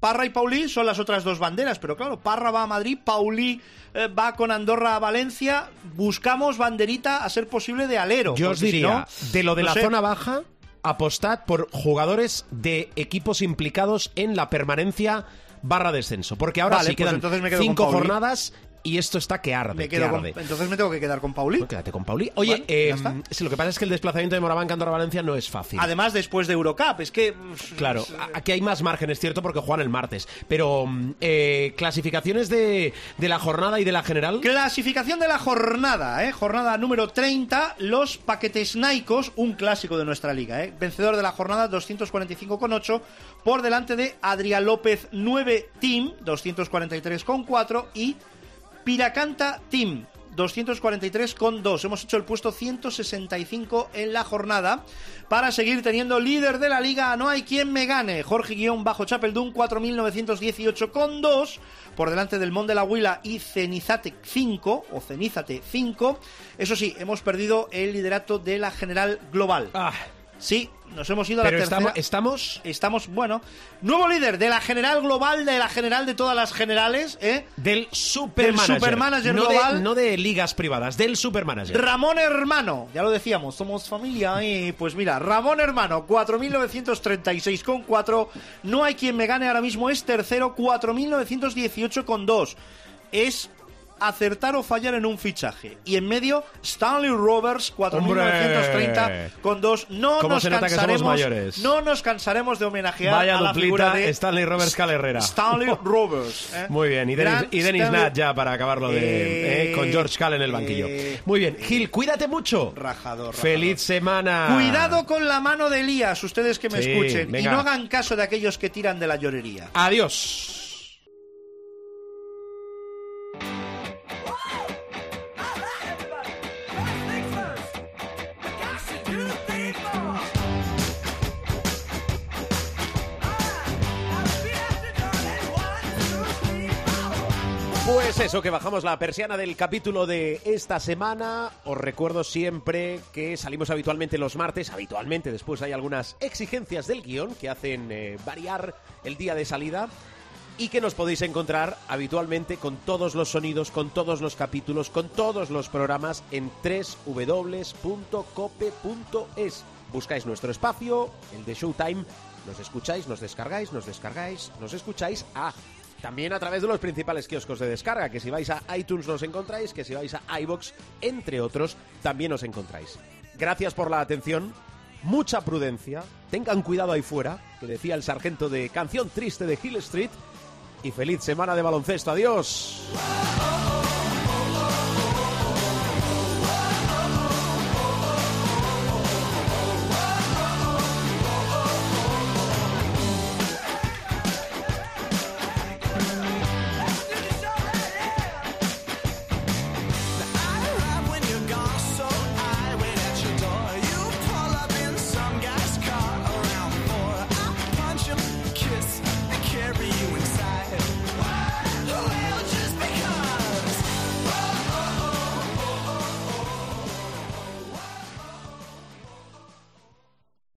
Parra y Paulí son las otras dos banderas, pero claro, Parra va a Madrid, Paulí eh, va con Andorra a Valencia. Buscamos banderita a ser posible de alero. Yo os si diría, no, de lo de no la sé. zona baja, apostad por jugadores de equipos implicados en la permanencia barra descenso. Porque ahora Vale, sí pues quedan entonces me quedo con cinco jornadas y esto está que arde. Me que quedo con- arde. entonces me tengo que quedar con Pauli. Bueno, quédate con Pauli. Oye, eh, lo que pasa es que el desplazamiento de Moraván Andorra Valencia no es fácil. Además, después de Eurocup, es que. Claro, a- aquí hay más margen, es cierto, porque juegan el martes. Pero, mm, eh, clasificaciones de, de la jornada y de la general. Clasificación de la jornada, ¿eh? Jornada número 30, los paquetes Naicos, un clásico de nuestra liga, ¿eh? Vencedor de la jornada 245,8, por delante de Adrián López 9 Team, 243,4 y Piracanta Team, 243,2. Hemos hecho el puesto 165 en la jornada para seguir teniendo líder de la liga. No hay quien me gane. Jorge Guión bajo Chapeldún 4.918,2 por delante del Mon de la Huila y Cenizate 5 o Cenízate 5. Eso sí, hemos perdido el liderato de la general global. Ah, Sí, nos hemos ido a pero la tercera. estamos, estamos Estamos, bueno, nuevo líder de la general global, de la general de todas las generales, ¿eh? del supermanager. Del supermanager no global. De, no de ligas privadas, del supermanager. Ramón Hermano, ya lo decíamos, somos familia y pues mira, Ramón Hermano, 4.936,4. No hay quien me gane ahora mismo, es tercero, 4.918,2. Es acertar o fallar en un fichaje. Y en medio, Stanley Roberts, 4.930,2. No ¿Cómo nos se nota que somos cansaremos, no nos cansaremos de homenajear Vaya a la figura de Stanley Roberts Cal Herrera. Stanley Roberts. ¿eh? Muy bien, y Dennis, Gran y Dennis Stanley- Nat ya para acabarlo de, Eh, eh, con George Cal en el banquillo. Muy bien, Gil, cuídate mucho. Rajador, rajador. Feliz semana. Cuidado con la mano de Elías, ustedes que me Sí, escuchen. venga. Y no hagan caso de aquellos que tiran de la llorería. Adiós. Eso, que bajamos la persiana del capítulo de esta semana. Os recuerdo siempre que salimos habitualmente los martes. Habitualmente, después hay algunas exigencias del guion que hacen eh, variar el día de salida. Y que nos podéis encontrar habitualmente con todos los sonidos, con todos los capítulos, con todos los programas en www.cope.es. Buscáis nuestro espacio, el de Showtime, nos escucháis, nos descargáis, nos descargáis, nos escucháis. Ah, también a través de los principales kioscos de descarga, que si vais a iTunes nos encontráis, que si vais a iBox, entre otros, también os encontráis. Gracias por la atención, mucha prudencia, tengan cuidado ahí fuera, que decía el sargento de Canción Triste de Hill Street, y feliz semana de baloncesto. Adiós.